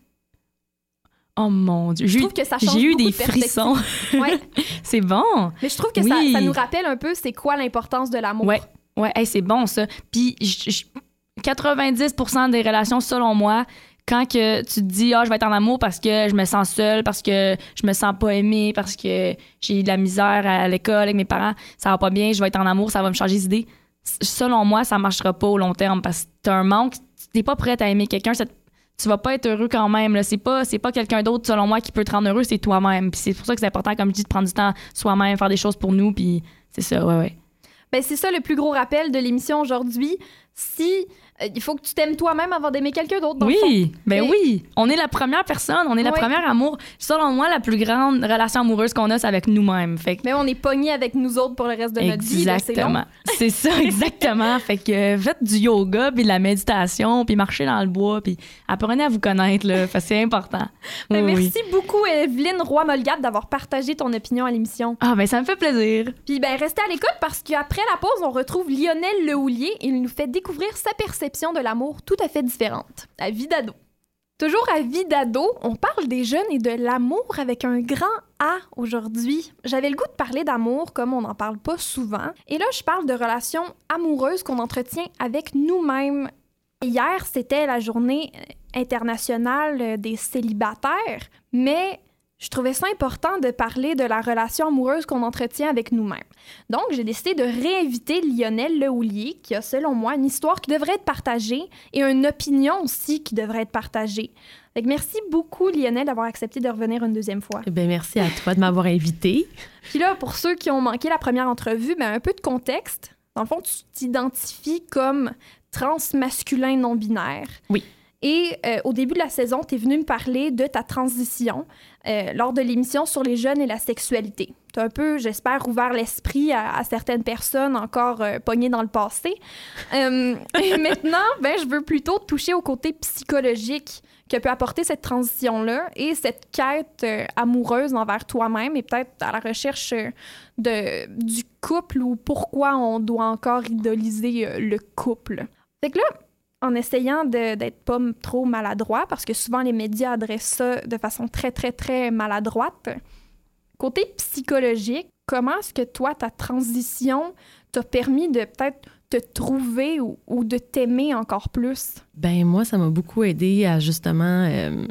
Oh mon Dieu. Je J'ai eu- trouve que ça change J'ai eu beaucoup des de frissons. Ouais. c'est bon. Mais je trouve que Oui. ça, ça nous rappelle un peu c'est quoi l'importance de l'amour. Ouais, ouais, hey, c'est bon ça. Puis je- je- 90% des relations, selon moi, quand que tu te dis ah je vais être en amour parce que je me sens seule, parce que je me sens pas aimée, parce que j'ai de la misère à l'école avec mes parents, ça va pas bien, je vais être en amour, ça va me changer d'idée. Selon moi, ça marchera pas au long terme parce que t'as un manque, t'es pas prête à aimer quelqu'un, tu vas pas être heureux quand même. C'est pas, pas quelqu'un d'autre, selon moi, qui peut te rendre heureux, c'est toi-même. C'est pour ça que c'est important, comme je dis, de prendre du temps soi-même, faire des choses pour nous. C'est ça, ouais, ouais. Ben, c'est ça le plus gros rappel de l'émission aujourd'hui. Si il faut que tu t'aimes toi-même avant d'aimer quelqu'un d'autre. Oui, fond. ben oui. On est la première personne, on est la première amour. Selon moi, la plus grande relation amoureuse qu'on a, c'est avec nous-mêmes. Fait que Mais on est pogné avec nous autres pour le reste de notre vie. Exactement. C'est ça, exactement. fait que euh, faites du yoga, puis de la méditation, puis marchez dans le bois, puis apprenez à vous connaître, là. Fait que c'est important. Ben, Oui, oui. merci beaucoup, Evelyne Roy-Molgade, d'avoir partagé ton opinion à l'émission. Ah, ben ça me fait plaisir. Puis ben restez à l'écoute parce qu'après la pause, on retrouve Lionel Lehoulier et il nous fait découvrir sa perception de l'amour tout à fait différente. À vie d'ado. Toujours à vie d'ado, on parle des jeunes et de l'amour avec un grand A aujourd'hui. J'avais le goût de parler d'amour comme on n'en parle pas souvent. Et là, je parle de relations amoureuses qu'on entretient avec nous-mêmes. Hier, c'était la journée internationale des célibataires, mais je trouvais ça important de parler de la relation amoureuse qu'on entretient avec nous-mêmes. Donc, j'ai décidé de réinviter Lionel Lehoulier, qui a, selon moi, une histoire qui devrait être partagée et une opinion aussi qui devrait être partagée. Fait que merci beaucoup, Lionel, d'avoir accepté de revenir une deuxième fois. Eh bien, merci à toi de m'avoir invité. Puis là, pour ceux qui ont manqué la première entrevue, ben, un peu de contexte. Dans le fond, tu t'identifies comme transmasculin non-binaire. Oui. Et euh, au début de la saison, tu es venu me parler de ta transition euh, lors de l'émission sur les jeunes et la sexualité. Tu as un peu, j'espère, ouvert l'esprit à, certaines personnes encore euh, pognées dans le passé. Euh, et maintenant, ben, je veux plutôt toucher au côté psychologique que peut apporter cette transition-là et cette quête amoureuse envers toi-même et peut-être à la recherche du couple ou pourquoi on doit encore idoliser le couple. Fait que là, en essayant d'être pas trop maladroit, parce que souvent les médias adressent ça de façon très, très, très maladroite. Côté psychologique, comment est-ce que toi, ta transition t'a permis de peut-être te trouver ou, de t'aimer encore plus? Ben moi, ça m'a beaucoup aidé à justement euh,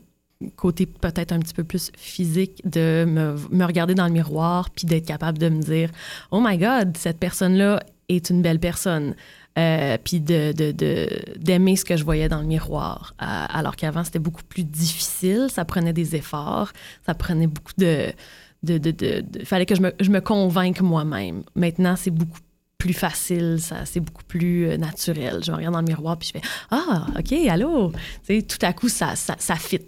côté peut-être un petit peu plus physique de me, me regarder dans le miroir puis d'être capable de me dire oh my God, cette personne-là est une belle personne. Euh, puis d'aimer ce que je voyais dans le miroir. Euh, alors qu'avant, c'était beaucoup plus difficile, ça prenait des efforts, ça prenait beaucoup de... de, fallait que je me, je me convainque moi-même. Maintenant, c'est beaucoup plus facile, c'est beaucoup plus euh, naturel. Je me regarde dans le miroir puis je fais Ah, OK, allô. Tu sais, tout à coup, ça, ça, ça fit.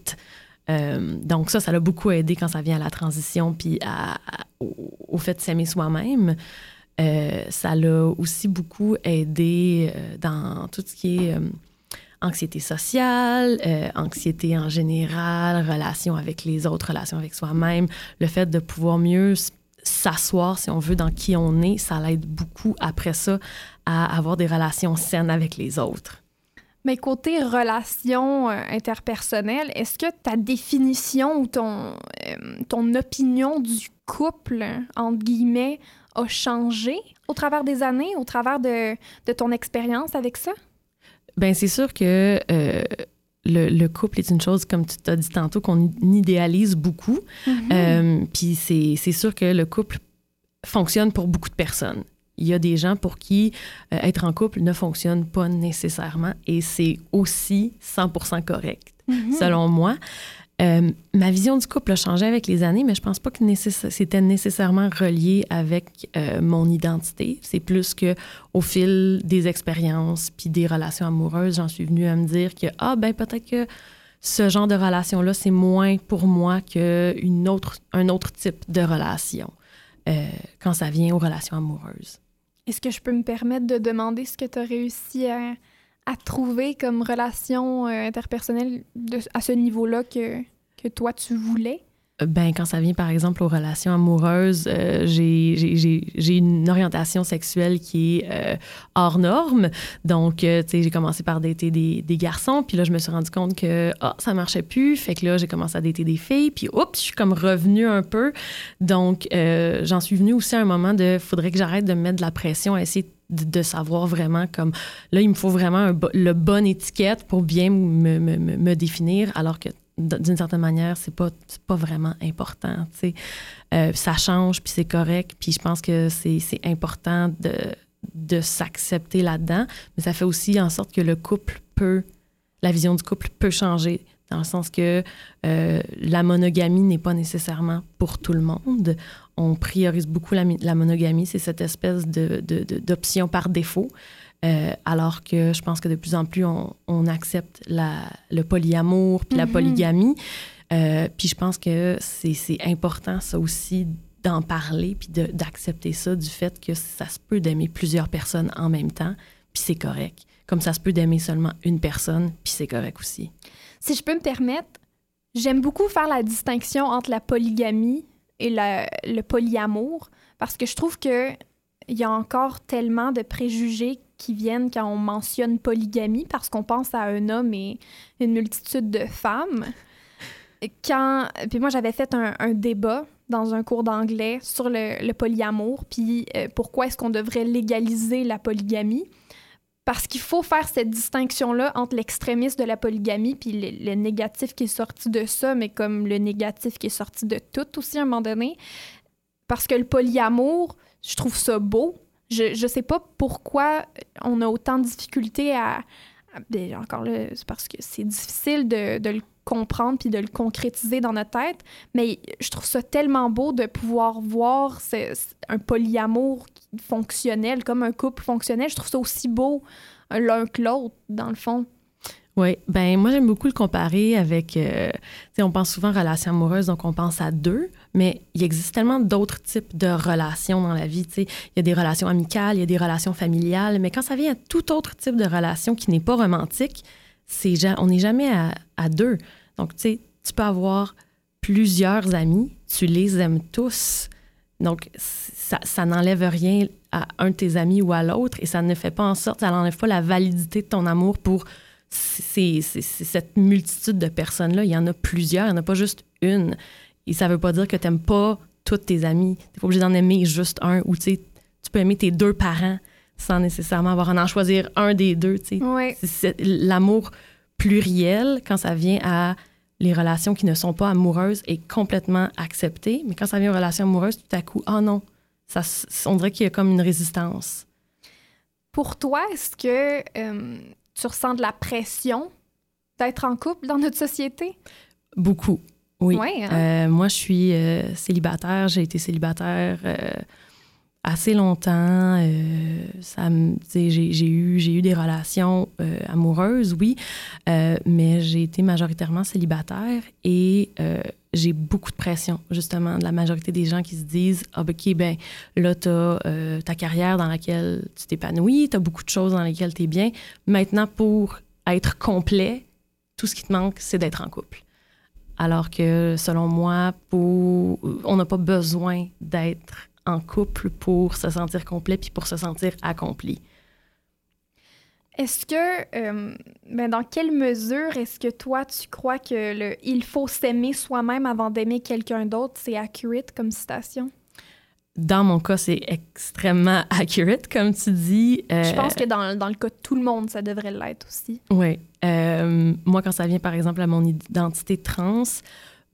Donc, ça, ça l'a beaucoup aidé quand ça vient à la transition puis à- au, au fait de s'aimer soi-même. Euh, ça l'a aussi beaucoup aidé euh, dans tout ce qui est euh, anxiété sociale, anxiété en général, relation avec les autres, relation avec soi-même, le fait de pouvoir mieux s'asseoir, si on veut, dans qui on est, ça l'aide beaucoup après ça à avoir des relations saines avec les autres. Mais côté relations interpersonnelles, est-ce que ta définition ou ton, ton opinion du couple, entre guillemets, a changé au travers des années, au travers de, de ton expérience avec ça? Ben c'est sûr que euh, le, le couple est une chose, comme tu t'as dit tantôt, qu'on idéalise beaucoup. Mhm. Euh, Puis c'est c'est sûr que le couple fonctionne pour beaucoup de personnes. Il y a des gens pour qui euh, être en couple ne fonctionne pas nécessairement et c'est aussi 100% correct, Mhm. selon moi. Euh, ma vision du couple a changé avec les années, mais je pense pas que c'était nécessairement relié avec euh, mon identité. C'est plus que au fil des expériences puis des relations amoureuses, j'en suis venue à me dire que ah ben peut-être que ce genre de relation-là, c'est moins pour moi qu'un autre, un autre type de relation euh, quand ça vient aux relations amoureuses. Est-ce que je peux me permettre de demander ce que tu as réussi à, à trouver comme relation euh, interpersonnelle à ce niveau-là que toi tu voulais? Ben, quand ça vient, par exemple, aux relations amoureuses, euh, j'ai- une orientation sexuelle qui est euh, hors norme. Donc, euh, tu sais, j'ai commencé par dater des, des garçons, puis là, je me suis rendu compte que ah, ça marchait plus. Fait que là, j'ai commencé à dater des filles, puis oups, je suis comme revenue un peu. Donc, euh, j'en suis venue aussi à un moment de faudrait que j'arrête de me mettre de la pression à essayer de, savoir vraiment comme là, il me faut vraiment un le bonne étiquette pour bien me, me- me- définir, alors que d'une certaine manière, c'est pas, pas vraiment important. Euh, ça change, puis c'est correct. Puis je pense que c'est important de, de s'accepter là-dedans. Mais ça fait aussi en sorte que le couple peut, la vision du couple peut changer. Dans le sens que euh, la monogamie n'est pas nécessairement pour tout le monde. On priorise beaucoup la, mi- la monogamie. C'est cette espèce de- de- d'option par défaut. Euh, alors que je pense que de plus en plus, on, on accepte la, le polyamour puis la Mhm. polygamie. Euh, puis je pense que c'est important, ça aussi, d'en parler puis d'accepter ça, du fait que ça se peut d'aimer plusieurs personnes en même temps, puis c'est correct. Comme ça se peut d'aimer seulement une personne, puis c'est correct aussi. Si je peux me permettre, j'aime beaucoup faire la distinction entre la polygamie et la- le polyamour parce que je trouve que il y a encore tellement de préjugés qui viennent quand on mentionne polygamie parce qu'on pense à un homme et une multitude de femmes. Quand, puis moi, j'avais fait un, débat dans un cours d'anglais sur le, le polyamour, puis euh, pourquoi est-ce qu'on devrait légaliser la polygamie? Parce qu'il faut faire cette distinction-là entre l'extrémisme de la polygamie puis le, le négatif qui est sorti de ça, mais comme le négatif qui est sorti de tout aussi à un moment donné. Parce que le polyamour, je trouve ça beau. Je, je sais pas pourquoi on a autant de difficultés à. ben, encore là, c'est parce que c'est difficile de, de le comprendre puis de le concrétiser dans notre tête. Mais je trouve ça tellement beau de pouvoir voir un polyamour fonctionnel, comme un couple fonctionnel. Je trouve ça aussi beau l'un que l'autre, dans le fond. Oui, ben moi j'aime beaucoup le comparer avec, euh, on pense souvent relations amoureuses, donc on pense à deux, mais il existe tellement d'autres types de relations dans la vie, tu sais. Il y a des relations amicales, il y a des relations familiales, mais quand ça vient à tout autre type de relation qui n'est pas romantique, on n'est jamais à, deux. Donc, tu sais, tu peux avoir plusieurs amis, tu les aimes tous. Donc, ça, n'enlève rien à un de tes amis ou à l'autre et ça ne fait pas en sorte, ça n'enlève pas la validité de ton amour pour cette multitude de personnes-là. Il y en a plusieurs, il n'y en a pas juste une. Et ça veut pas dire que tu n'aimes pas tous tes amis. Tu n'es pas obligé d'en aimer juste un. Ou tu peux aimer tes deux parents sans nécessairement avoir à en choisir un des deux. Ouais. C'est- L'amour pluriel, quand ça vient à les relations qui ne sont pas amoureuses, est complètement accepté. Mais quand ça vient aux relations amoureuses, tout à coup, ah non, ça, on dirait qu'il y a comme une résistance. Pour toi, est-ce que euh, tu ressens de la pression d'être en couple dans notre société? Beaucoup, oui. Ouais, hein? Euh, moi, je suis euh, célibataire. J'ai été célibataire euh, assez longtemps. Ça j'ai, eu, j'ai eu des relations amoureuses, oui, mais j'ai été majoritairement célibataire et j'ai beaucoup de pression, justement, de la majorité des gens qui se disent Ah, ben, OK, ben là, tu as ta carrière dans laquelle tu t'épanouis, tu as beaucoup de choses dans lesquelles tu es bien. Maintenant, pour être complet, tout ce qui te manque, c'est d'être en couple. Alors que, selon moi, on n'a pas besoin d'être en couple pour se sentir complet puis pour se sentir accompli. Est-ce que, euh, ben, dans quelle mesure est-ce que toi, tu crois que le il faut s'aimer soi-même avant d'aimer quelqu'un d'autre, c'est accurate comme citation? Dans mon cas, c'est extrêmement accurate, comme tu dis. Euh, Je pense que dans, dans le cas de tout le monde, ça devrait l'être aussi. Oui. Euh, moi, quand ça vient, par exemple, à mon identité trans,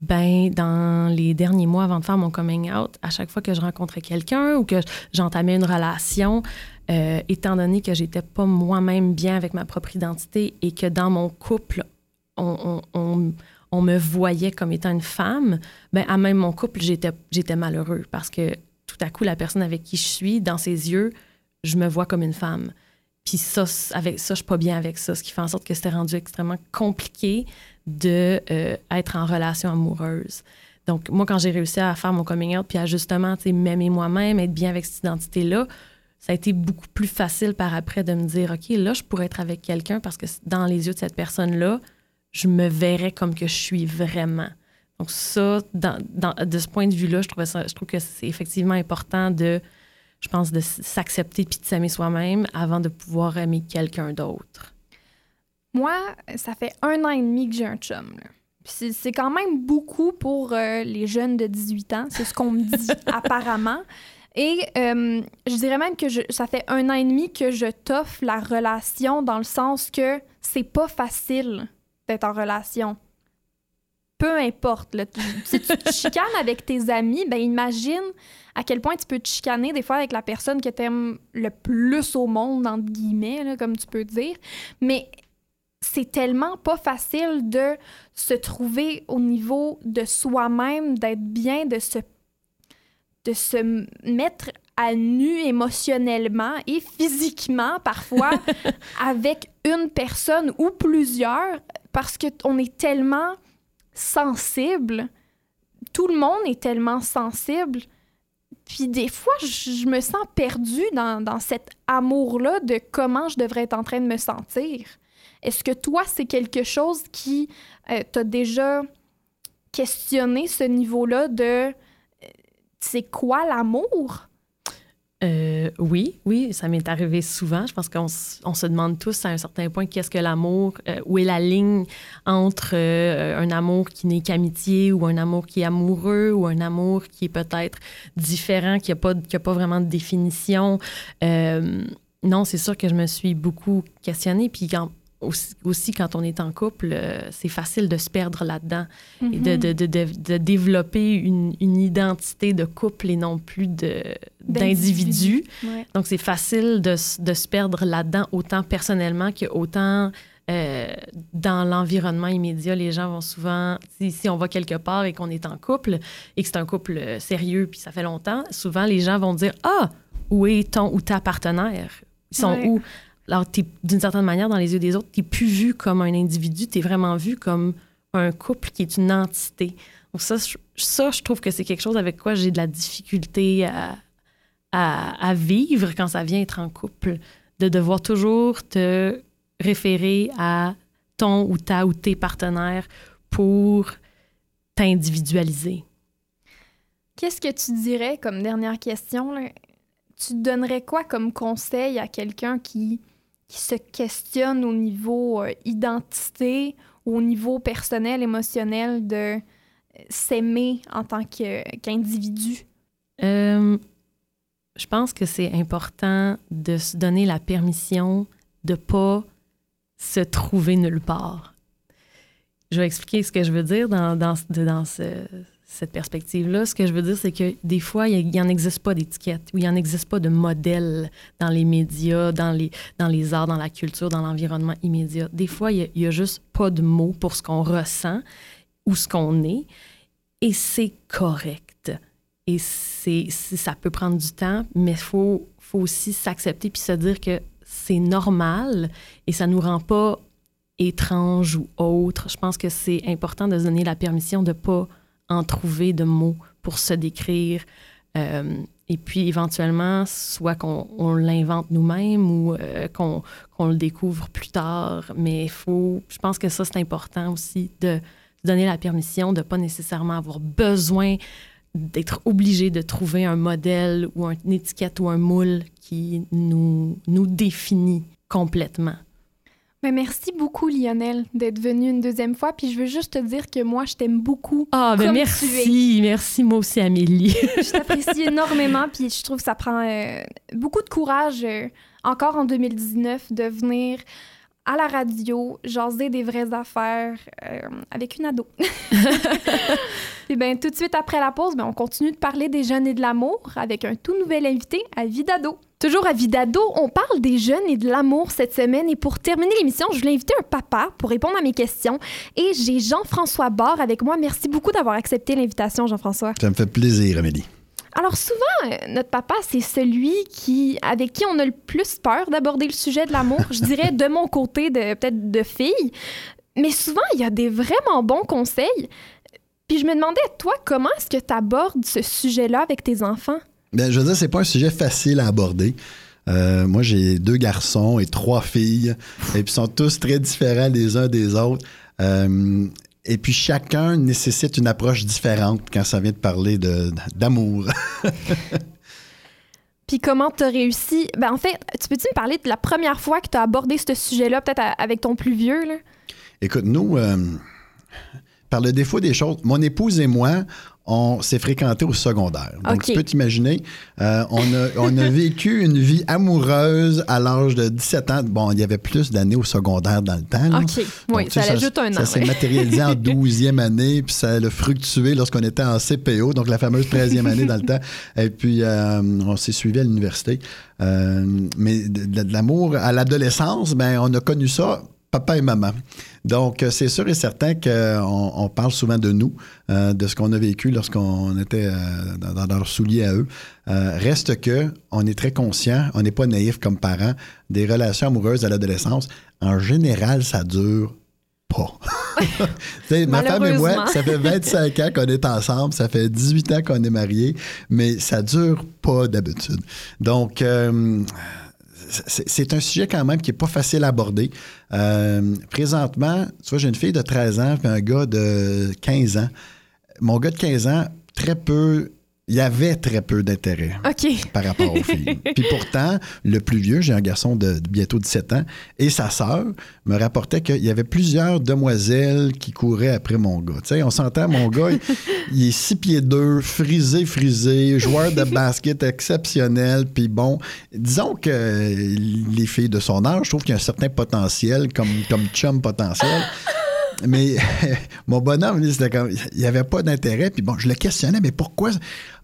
ben, dans les derniers mois avant de faire mon coming out, à chaque fois que je rencontrais quelqu'un ou que j'entamais une relation, euh, étant donné que j'étais pas moi-même bien avec ma propre identité et que dans mon couple, on, on- on- on me voyait comme étant une femme, ben, à même mon couple, j'étais j'étais malheureux parce que tout à coup, la personne avec qui je suis, dans ses yeux, je me vois comme une femme. Puis ça, avec ça, je suis pas bien avec ça, ce qui fait en sorte que c'était rendu extrêmement compliqué de euh, être en relation amoureuse. Donc, moi, quand j'ai réussi à faire mon coming out, puis à justement, tu m'aimer moi-même, être bien avec cette identité-là, ça a été beaucoup plus facile par après de me dire, OK, là, je pourrais être avec quelqu'un parce que dans les yeux de cette personne-là, je me verrais comme que je suis vraiment. Donc ça, dans- dans- de ce point de vue-là, je, trouvais ça- je trouve que c'est effectivement important de, je pense, de s'accepter puis de s'aimer soi-même avant de pouvoir aimer quelqu'un d'autre. Moi, ça fait un an et demi que j'ai un chum. là. Puis C'est c'est quand même beaucoup pour euh, les jeunes de 18 ans. C'est ce qu'on me dit apparemment. Et euh, je dirais même que je- ça fait un an et demi que je t'offre la relation dans le sens que c'est pas facile d'être en relation. Peu importe. là. Tu- Si tu te chicanes avec tes amis, ben imagine à quel point tu peux te chicaner des fois avec la personne que tu aimes le plus au monde, entre guillemets, là, comme tu peux dire. Mais c'est tellement pas facile de se trouver au niveau de soi-même, d'être bien, de se, de se mettre à nu émotionnellement et physiquement parfois avec une personne ou plusieurs parce qu'on est tellement sensible. Tout le monde est tellement sensible. Puis des fois, je me sens perdue dans, dans cet amour-là de comment je devrais être en train de me sentir. Est-ce que toi, c'est quelque chose qui euh, t'a déjà questionné ce niveau-là de euh, c'est quoi l'amour? Euh, oui, oui, ça m'est arrivé souvent. Je pense qu'on se demande tous à un certain point qu'est-ce que l'amour, euh, où est la ligne entre euh, un amour qui n'est qu'amitié ou un amour qui est amoureux ou un amour qui est peut-être différent, qui n'a pas, a pas vraiment de définition. Non, c'est sûr que je me suis beaucoup questionnée. Puis quand, aussi, aussi, quand on est en couple, euh, c'est facile de se perdre là-dedans et de, Mhm. de, de, de, de développer une, une identité de couple et non plus de, d'individu. Ouais. Donc, c'est facile de, se perdre là-dedans, autant personnellement que autant euh, dans l'environnement immédiat. Les gens vont souvent, si, si on va quelque part et qu'on est en couple et que c'est un couple euh, sérieux puis ça fait longtemps, souvent les gens vont dire Ah, où est ton ou ta partenaire? Ils sont Ouais. où? Alors, d'une certaine manière, dans les yeux des autres, tu n'es plus vu comme un individu, tu es vraiment vu comme un couple qui est une entité. Donc, ça, je- ça je trouve que c'est quelque chose avec quoi j'ai de la difficulté à, à, vivre quand ça vient être en couple, de devoir toujours te référer à ton ou ta ou tes partenaires pour t'individualiser. Qu'est-ce que tu dirais comme dernière question? Tu donnerais quoi comme conseil à quelqu'un qui qui se questionnent au niveau euh, identité, au niveau personnel, émotionnel, de euh, s'aimer en tant qu'individu? Euh, je pense que c'est important de se donner la permission de pas se trouver nulle part. Je vais expliquer ce que je veux dire dans, dans ce- cette perspective-là. Ce que je veux dire, c'est que des fois, il n'y en existe pas d'étiquette ou il n'y en existe pas de modèle dans les médias, dans les, dans les arts, dans la culture, dans l'environnement immédiat. Des fois, il n'y a, juste pas de mots pour ce qu'on ressent ou ce qu'on est. Et c'est correct. Et c'est, ça peut prendre du temps, mais il faut, faut aussi s'accepter puis se dire que c'est normal et ça nous rend pas étrange ou autre. Je pense que c'est important de se donner la permission de pas en trouver de mots pour se décrire. Euh, et puis éventuellement, soit qu'on on l'invente nous-mêmes ou euh, qu'on le découvre plus tard. Mais faut, je pense que ça, c'est important aussi de donner la permission de pas nécessairement avoir besoin d'être obligé de trouver un modèle ou un- une étiquette ou un moule qui nous, nous définit complètement. Ben, merci beaucoup, Lionel, d'être venu une deuxième fois. Puis je veux juste te dire que moi, je t'aime beaucoup. Ah, ben comme tu es. merci, merci moi aussi, Amélie. Je t'apprécie énormément, puis je trouve que ça prend euh, beaucoup de courage, euh, encore en 2019, de venir à la radio, jaser des vraies affaires euh, avec une ado. Puis ben, tout de suite après la pause, ben, on continue de parler des jeunes et de l'amour avec un tout nouvel invité à Vidado. Toujours à Vidado, on parle des jeunes et de l'amour cette semaine. Et pour terminer l'émission, je voulais inviter un papa pour répondre à mes questions. Et j'ai Jean-François Barre avec moi. Merci beaucoup d'avoir accepté l'invitation, Jean-François. Ça me fait plaisir, Amélie. Alors souvent, euh, notre papa, c'est celui qui, avec qui on a le plus peur d'aborder le sujet de l'amour. Je dirais de mon côté, de peut-être de fille. Mais souvent, il y a des vraiment bons conseils. Puis je me demandais, toi, comment est-ce que tu abordes ce sujet-là avec tes enfants? Ben, je veux dire, c'est pas un sujet facile à aborder. Euh, moi, j'ai deux garçons et trois filles, et puis ils sont tous très différents les uns des autres. Euh, et puis chacun nécessite une approche différente quand ça vient de parler de- d'amour. Puis comment tu as réussi? Ben, en fait, tu peux-tu me parler de la première fois que tu as abordé ce sujet-là, peut-être avec ton plus vieux? Là? Écoute, nous, euh, par le défaut des choses, mon épouse et moi, on s'est fréquentés au secondaire. Donc, tu peux t'imaginer, euh, on, a, on a vécu une vie amoureuse à l'âge de 17 ans. Bon, il y avait plus d'années au secondaire dans le temps. là. OK. Oui, Donc, ça tu sais, l'ajoute un an. Ça s'est ouais. matérialisé en 12e année, puis ça a fructué lorsqu'on était en CPO, donc la fameuse 13e année dans le temps. Et puis, euh, on s'est suivi à l'université. Euh, mais de, de- de l'amour à l'adolescence, ben, on a connu ça, papa et maman. Donc, euh, c'est sûr et certain qu'on on parle souvent de nous, euh, de ce qu'on a vécu lorsqu'on était euh, dans, dans leurs souliers à eux. Euh, reste que on est très conscient, on n'est pas naïf comme parents, des relations amoureuses à l'adolescence. En général, ça dure pas. Ma femme et moi, ça fait 25 ans qu'on est ensemble, ça fait 18 ans qu'on est mariés, mais ça dure pas d'habitude. Donc, c'est un sujet quand même qui est pas facile à aborder. Euh, présentement, tu vois, j'ai une fille de 13 ans et un gars de 15 ans. Mon gars de 15 ans, très peu, il y avait très peu d'intérêt par rapport aux filles. Puis pourtant, le plus vieux, j'ai un garçon de, de bientôt 17 ans, et sa sœur me rapportait qu'il y avait plusieurs demoiselles qui couraient après mon gars. Tu sais, on s'entend, mon gars, il, il est six pieds deux, frisé, frisé, joueur de basket exceptionnel, puis bon, disons que les filles de son âge, je trouve qu'il y a un certain potentiel, comme, comme chum potentiel. Mais mon bonhomme, lui, c'était comme, il n'y avait pas d'intérêt. Puis bon, je le questionnais, mais pourquoi?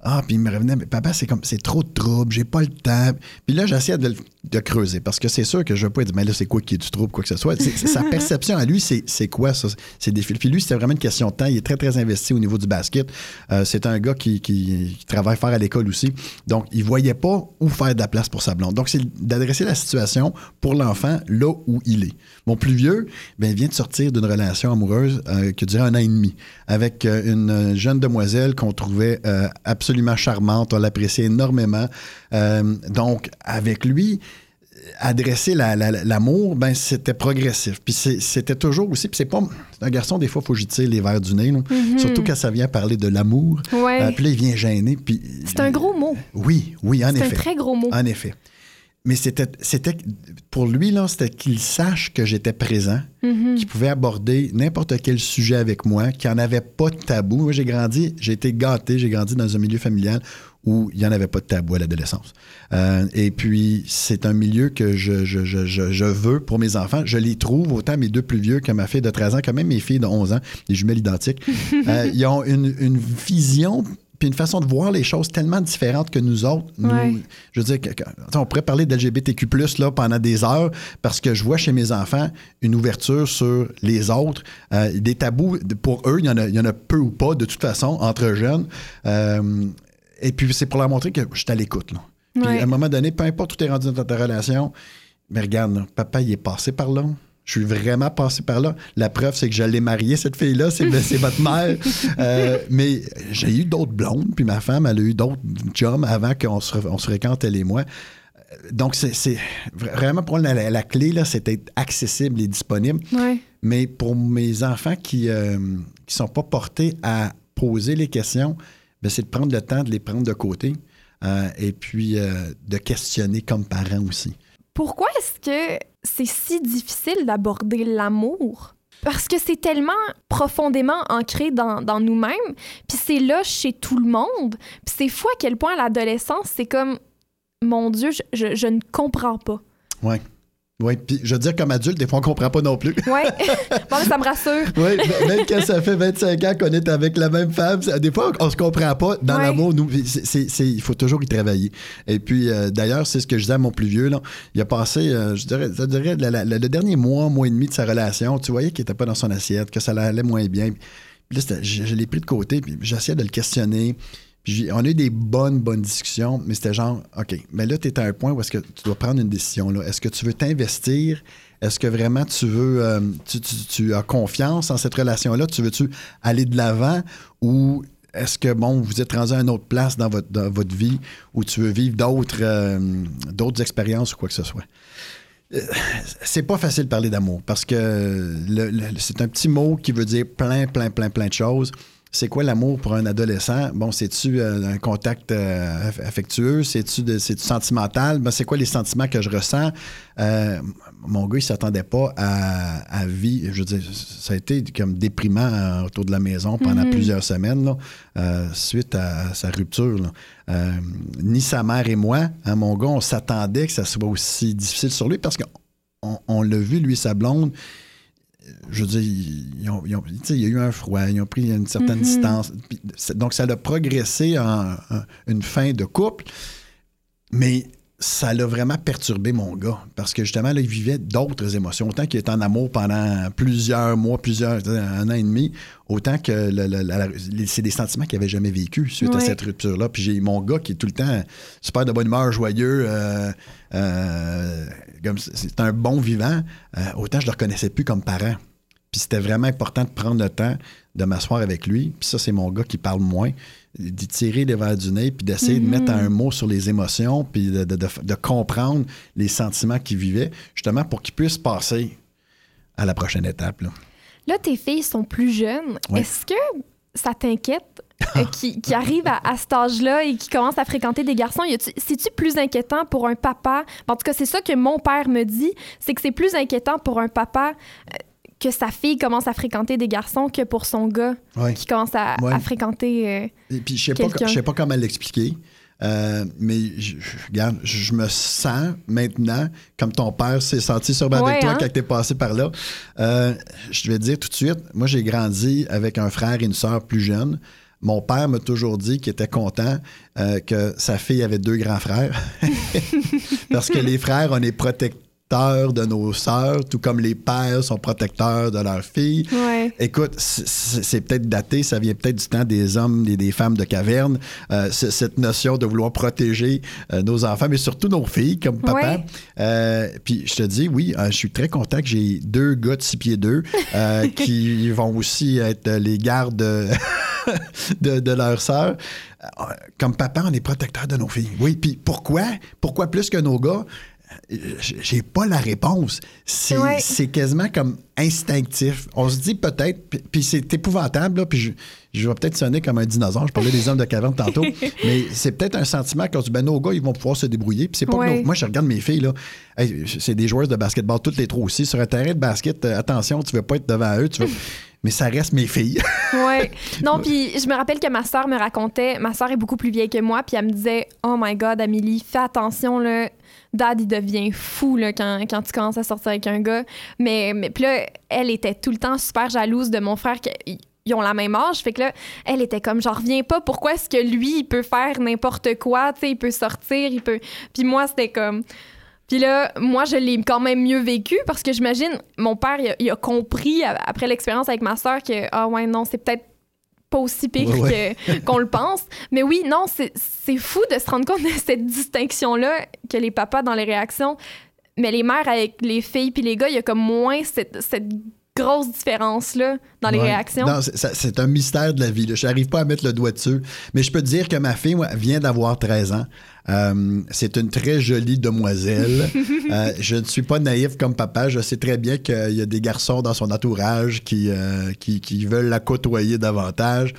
Ah, puis il me revenait, mais papa, c'est comme, c'est trop de trouble, j'ai pas le temps. Puis là, j'essayais de, de creuser parce que c'est sûr que je veux pas dire, mais là, c'est quoi qui est du trouble, quoi que ce soit. C'est- sa perception à lui, c'est c'est quoi ça? C'est des fils. Puis lui, c'était vraiment une question de temps. Il est très, très investi au niveau du basket. Euh, c'est un gars qui, qui- qui travaille fort à l'école aussi. Donc, il voyait pas où faire de la place pour sa blonde. Donc, c'est d'adresser la situation pour l'enfant là où il est. Mon plus vieux, ben, il vient de sortir d'une relation amoureuse euh, qui duré un an et demi avec euh, une jeune demoiselle qu'on trouvait euh, absolument charmante. On l'appréciait énormément. Euh, donc, avec lui, adresser la- la- l'amour, ben c'était progressif. Puis c'était toujours aussi, puis c'est pas un garçon des fois faut que j'y tire les verres du nez, là. Mhm. surtout quand ça vient parler de l'amour. Ouais. Euh, puis là il vient gêner. Puis C'est un gros mot. oui, oui, en C'est un effet. très gros mot. En effet. Mais c'était, c'était pour lui, là, c'était qu'il sache que j'étais présent, Mhm. qu'il pouvait aborder n'importe quel sujet avec moi, qu'il n'y en avait pas de tabou. Moi, j'ai grandi, j'ai été gâté, j'ai grandi dans un milieu familial où il n'y en avait pas de tabou à l'adolescence. Euh, et puis, c'est un milieu que je, je, je, je, je veux pour mes enfants. Je les trouve, autant mes deux plus vieux que ma fille de 13 ans, quand même mes filles de 11 ans, des jumelles identiques. Euh, ils ont une, une vision puis une façon de voir les choses tellement différentes que nous autres. Nous, Ouais. je veux dire, que- que- attends, on pourrait parler d'LGBTQ+, là, pendant des heures, parce que je vois chez mes enfants une ouverture sur les autres. Euh, des tabous, pour eux, il y, en a, il y en a peu ou pas, de toute façon, entre jeunes. Euh, et puis, c'est pour leur montrer que je suis à l'écoute. Puis, Ouais. à un moment donné, peu importe où tu es rendu dans ta relation, mais regarde, là, papa, il est passé par là. Je suis vraiment passé par là. La preuve, c'est que je l'ai mariée, cette fille-là. C'est, c'est votre mère. Euh, mais j'ai eu d'autres blondes, puis ma femme, elle a eu d'autres chums avant qu'on se, on se fréquente, elle et moi. Euh, Donc, c'est, vraiment pour moi, la, la clé, là, c'est d'être accessible et disponible. Ouais. Mais pour mes enfants qui ne sont pas portés à poser les questions, ben, c'est de prendre le temps de les prendre de côté euh, et puis euh, de questionner comme parents aussi. Pourquoi est-ce que c'est si difficile d'aborder l'amour? Parce que c'est tellement profondément ancré dans, nous-mêmes, puis c'est là chez tout le monde. Puis c'est fou à quel point l'adolescence, c'est comme, mon Dieu, je, je- ne comprends pas. Oui. Oui, puis je veux dire, comme adulte, des fois, on ne comprend pas non plus. Ouais, bon, ça me rassure. Oui, même quand ça fait 25 ans qu'on est avec la même femme, des fois, on se comprend pas. Dans Ouais. l'amour, nous, il faut toujours y travailler. Et puis, euh, d'ailleurs, c'est ce que je disais à mon plus vieux. Là. Il a passé, euh, je dirais, je dirais la- la- la- le dernier mois, mois et demi de sa relation, tu voyais qu'il n'était pas dans son assiette, que ça allait moins bien. Puis là, je, je l'ai pris de côté, puis j'essayais de le questionner. Puis on a eu des bonnes, bonnes discussions, mais c'était genre, OK, mais là, tu es à un point où est-ce que tu dois prendre une décision. là. Est-ce que tu veux t'investir? Est-ce que vraiment tu veux, euh, tu, tu- tu as confiance en cette relation-là? Tu veux-tu aller de l'avant? Ou est-ce que, bon, vous êtes rendu à une autre place dans votre, dans votre vie où tu veux vivre d'autres euh, d'autres expériences ou quoi que ce soit? Euh, C'est pas facile de parler d'amour parce que le- c'est un petit mot qui veut dire plein, plein, plein, plein de choses. C'est quoi l'amour pour un adolescent? Bon, c'est-tu euh, un contact euh, aff- affectueux? C'est-tu de- c'est-tu sentimental? Ben, c'est quoi les sentiments que je ressens? Euh, mon gars, il s'attendait pas à, à vie. Je veux dire, ça a été comme déprimant autour de la maison pendant Mhm. plusieurs semaines, là, suite à sa rupture. là. Ni sa mère et moi, hein, mon gars, on s'attendait que ça soit aussi difficile sur lui parce qu'on on, l'a vu, lui sa blonde. Je veux dire, ils ont- ils il y a eu un froid, ils ont pris une certaine Mhm. distance. Puis, Donc, ça a progressé en, en une fin de couple, mais ça l'a vraiment perturbé mon gars parce que justement, là, il vivait d'autres émotions. Autant qu'il était en amour pendant plusieurs mois, plusieurs, un an et demi, autant que c'est des sentiments qu'il n'avait jamais vécu suite à cette rupture-là. Puis j'ai mon gars qui est tout le temps super de bonne humeur, joyeux, euh, euh, comme c'est- un bon vivant, euh, autant je le reconnaissais plus comme parent. Puis c'était vraiment important de prendre le temps de m'asseoir avec lui. Puis ça, c'est mon gars qui parle moins. D'y tirer les verres du nez, puis d'essayer de Mhm. mettre un mot sur les émotions, puis de, de- de- de comprendre les sentiments qu'il vivait, justement pour qu'il puisse passer à la prochaine étape. là. Là, tes filles sont plus jeunes. Ouais. Est-ce que ça t'inquiète euh, qui, qui arrivent à, à cet âge-là et qui commencent à fréquenter des garçons? C'est-tu plus inquiétant pour un papa? En tout cas, c'est ça que mon père me dit, c'est que c'est plus inquiétant pour un papa euh, que sa fille commence à fréquenter des garçons que pour son gars Ouais. qui commence à, Ouais. à fréquenter... euh, Et puis, je sais pas, je sais pas comment l'expliquer, euh, mais je, regarde, je me sens maintenant comme ton père s'est senti Ouais, avec toi hein? quand tu es passé par là. Euh, je vais te dire tout de suite, moi, j'ai grandi avec un frère et une sœur plus jeunes. Mon père m'a toujours dit qu'il était content euh, que sa fille avait deux grands frères. Parce que les frères, on est protecteurs de nos sœurs, tout comme les pères sont protecteurs de leurs filles. Ouais. Écoute, c'est- peut-être daté, ça vient peut-être du temps des hommes et des femmes de caverne, euh, cette notion de vouloir protéger euh, nos enfants, mais surtout nos filles, comme papa. Ouais. Euh, puis je te dis, oui, je suis très content que j'ai deux gars de 6 pieds 2 qui vont aussi être les gardes de, de leur sœur. Euh, Comme papa, on est protecteur de nos filles. Oui, puis pourquoi? Pourquoi plus que nos gars? J'ai pas la réponse. C'est Ouais. quasiment comme instinctif. On se dit peut-être, puis- puis c'est épouvantable, là, puis je, je vais peut-être sonner comme un dinosaure. Je parlais des hommes de caverne tantôt, mais c'est peut-être un sentiment se dit, ben nos gars, ils vont pouvoir se débrouiller. Puis c'est pas que Ouais. nos- moi, je regarde mes filles, là, Hey, c'est des joueuses de basketball, toutes les trois aussi. Sur un terrain de basket, euh, attention, tu veux pas être devant eux, tu veux... mais ça reste mes filles. Ouais. Non, puis je me rappelle que ma sœur me racontait, ma sœur est beaucoup plus vieille que moi, puis elle me disait Oh my God, Amélie, fais attention, là. Dad, il devient fou là, quand, quand tu commences à sortir avec un gars. Mais, mais puis là, elle était tout le temps super jalouse de mon frère. qu'ils- ils ont la même âge, fait que là, elle était comme, j'en reviens pas, pourquoi est-ce que lui, il peut faire n'importe quoi, tu sais, il peut sortir, il peut... Puis moi, c'était comme... Puis là, moi, je l'ai quand même mieux vécu parce que j'imagine, mon père, il a, il a compris après l'expérience avec ma soeur que, ah ouais, non, c'est peut-être pas aussi pire Ouais, ouais. que- qu'on le pense. Mais oui, non, c'est c'est fou de se rendre compte de cette distinction-là que les papas dans les réactions. Mais les mères avec les filles puis les gars, il y a comme moins cette, cette grosse différence-là dans les Ouais. réactions? Non, c'est- un mystère de la vie. Je n'arrive pas à mettre le doigt dessus. Mais je peux te dire que ma fille moi, vient d'avoir 13 ans. Euh, c'est une très jolie demoiselle. Euh, je ne suis pas naïf comme papa. Je sais très bien qu'il y a des garçons dans son entourage qui, euh, qui, qui veulent la côtoyer davantage.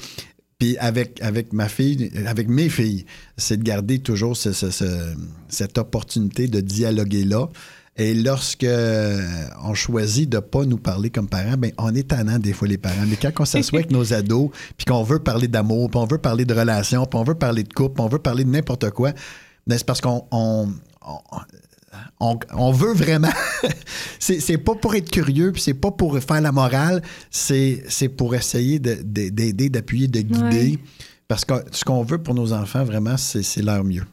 Puis avec, avec ma fille, avec mes filles, c'est de garder toujours ce- ce- ce- cette opportunité de dialoguer là. Et lorsque euh, on choisit de pas nous parler comme parents, ben on est tannant des fois les parents. Mais quand on s'assoit avec nos ados, puis qu'on veut parler d'amour, puis on veut parler de relations, puis on veut parler de couple, puis on veut parler de n'importe quoi, ben c'est parce qu'on on, on- on- on veut vraiment. c'est pas pour être curieux, puis c'est pas pour faire la morale, c'est c'est pour essayer de- de- d'aider, d'appuyer, de guider. Ouais. Parce que ce qu'on veut pour nos enfants, vraiment, c'est leur mieux.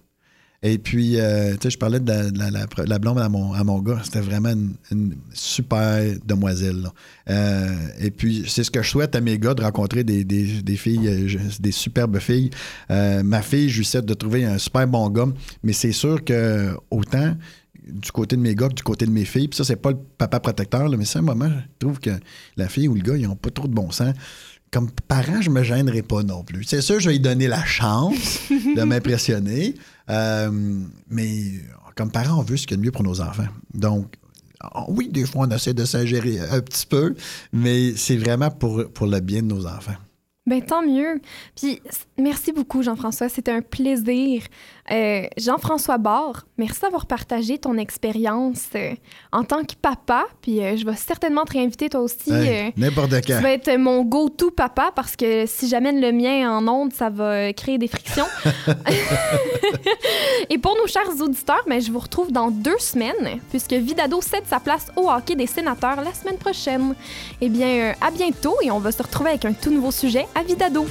Et puis, euh, tu sais, je parlais de la, la- la- la blonde à mon, à mon gars. C'était vraiment une, une super demoiselle. Euh, et puis, c'est ce que je souhaite à mes gars, de rencontrer des, des- des filles, euh, des superbes filles. Euh, ma fille, je lui souhaite de trouver un super bon gars. Mais c'est sûr que autant du côté de mes gars que du côté de mes filles, puis ça, c'est pas le papa protecteur, là, mais c'est un moment, je trouve que la fille ou le gars, ils ont pas trop de bon sens. Comme parent, je me gênerai pas non plus. C'est sûr, je vais lui donner la chance de m'impressionner. Euh, mais comme parent, on veut ce qu'il y a de mieux pour nos enfants. Donc, oui, des fois, on essaie de s'ingérer un petit peu, mais c'est vraiment pour, pour le bien de nos enfants. Ben tant mieux. Puis merci beaucoup Jean-François, c'était un plaisir. Euh, Jean-François Barre, merci d'avoir partagé ton expérience euh, en tant que papa. Puis euh, je vais certainement te réinviter toi aussi. Hey, N'importe tu quand. vas être mon go-to papa parce que si j'amène le mien en onde, ça va créer des frictions. Et pour nos chers auditeurs, ben, je vous retrouve dans deux semaines puisque Vidado cède sa place au hockey des sénateurs la semaine prochaine. Eh bien, à bientôt et on va se retrouver avec un tout nouveau sujet à à Vitado.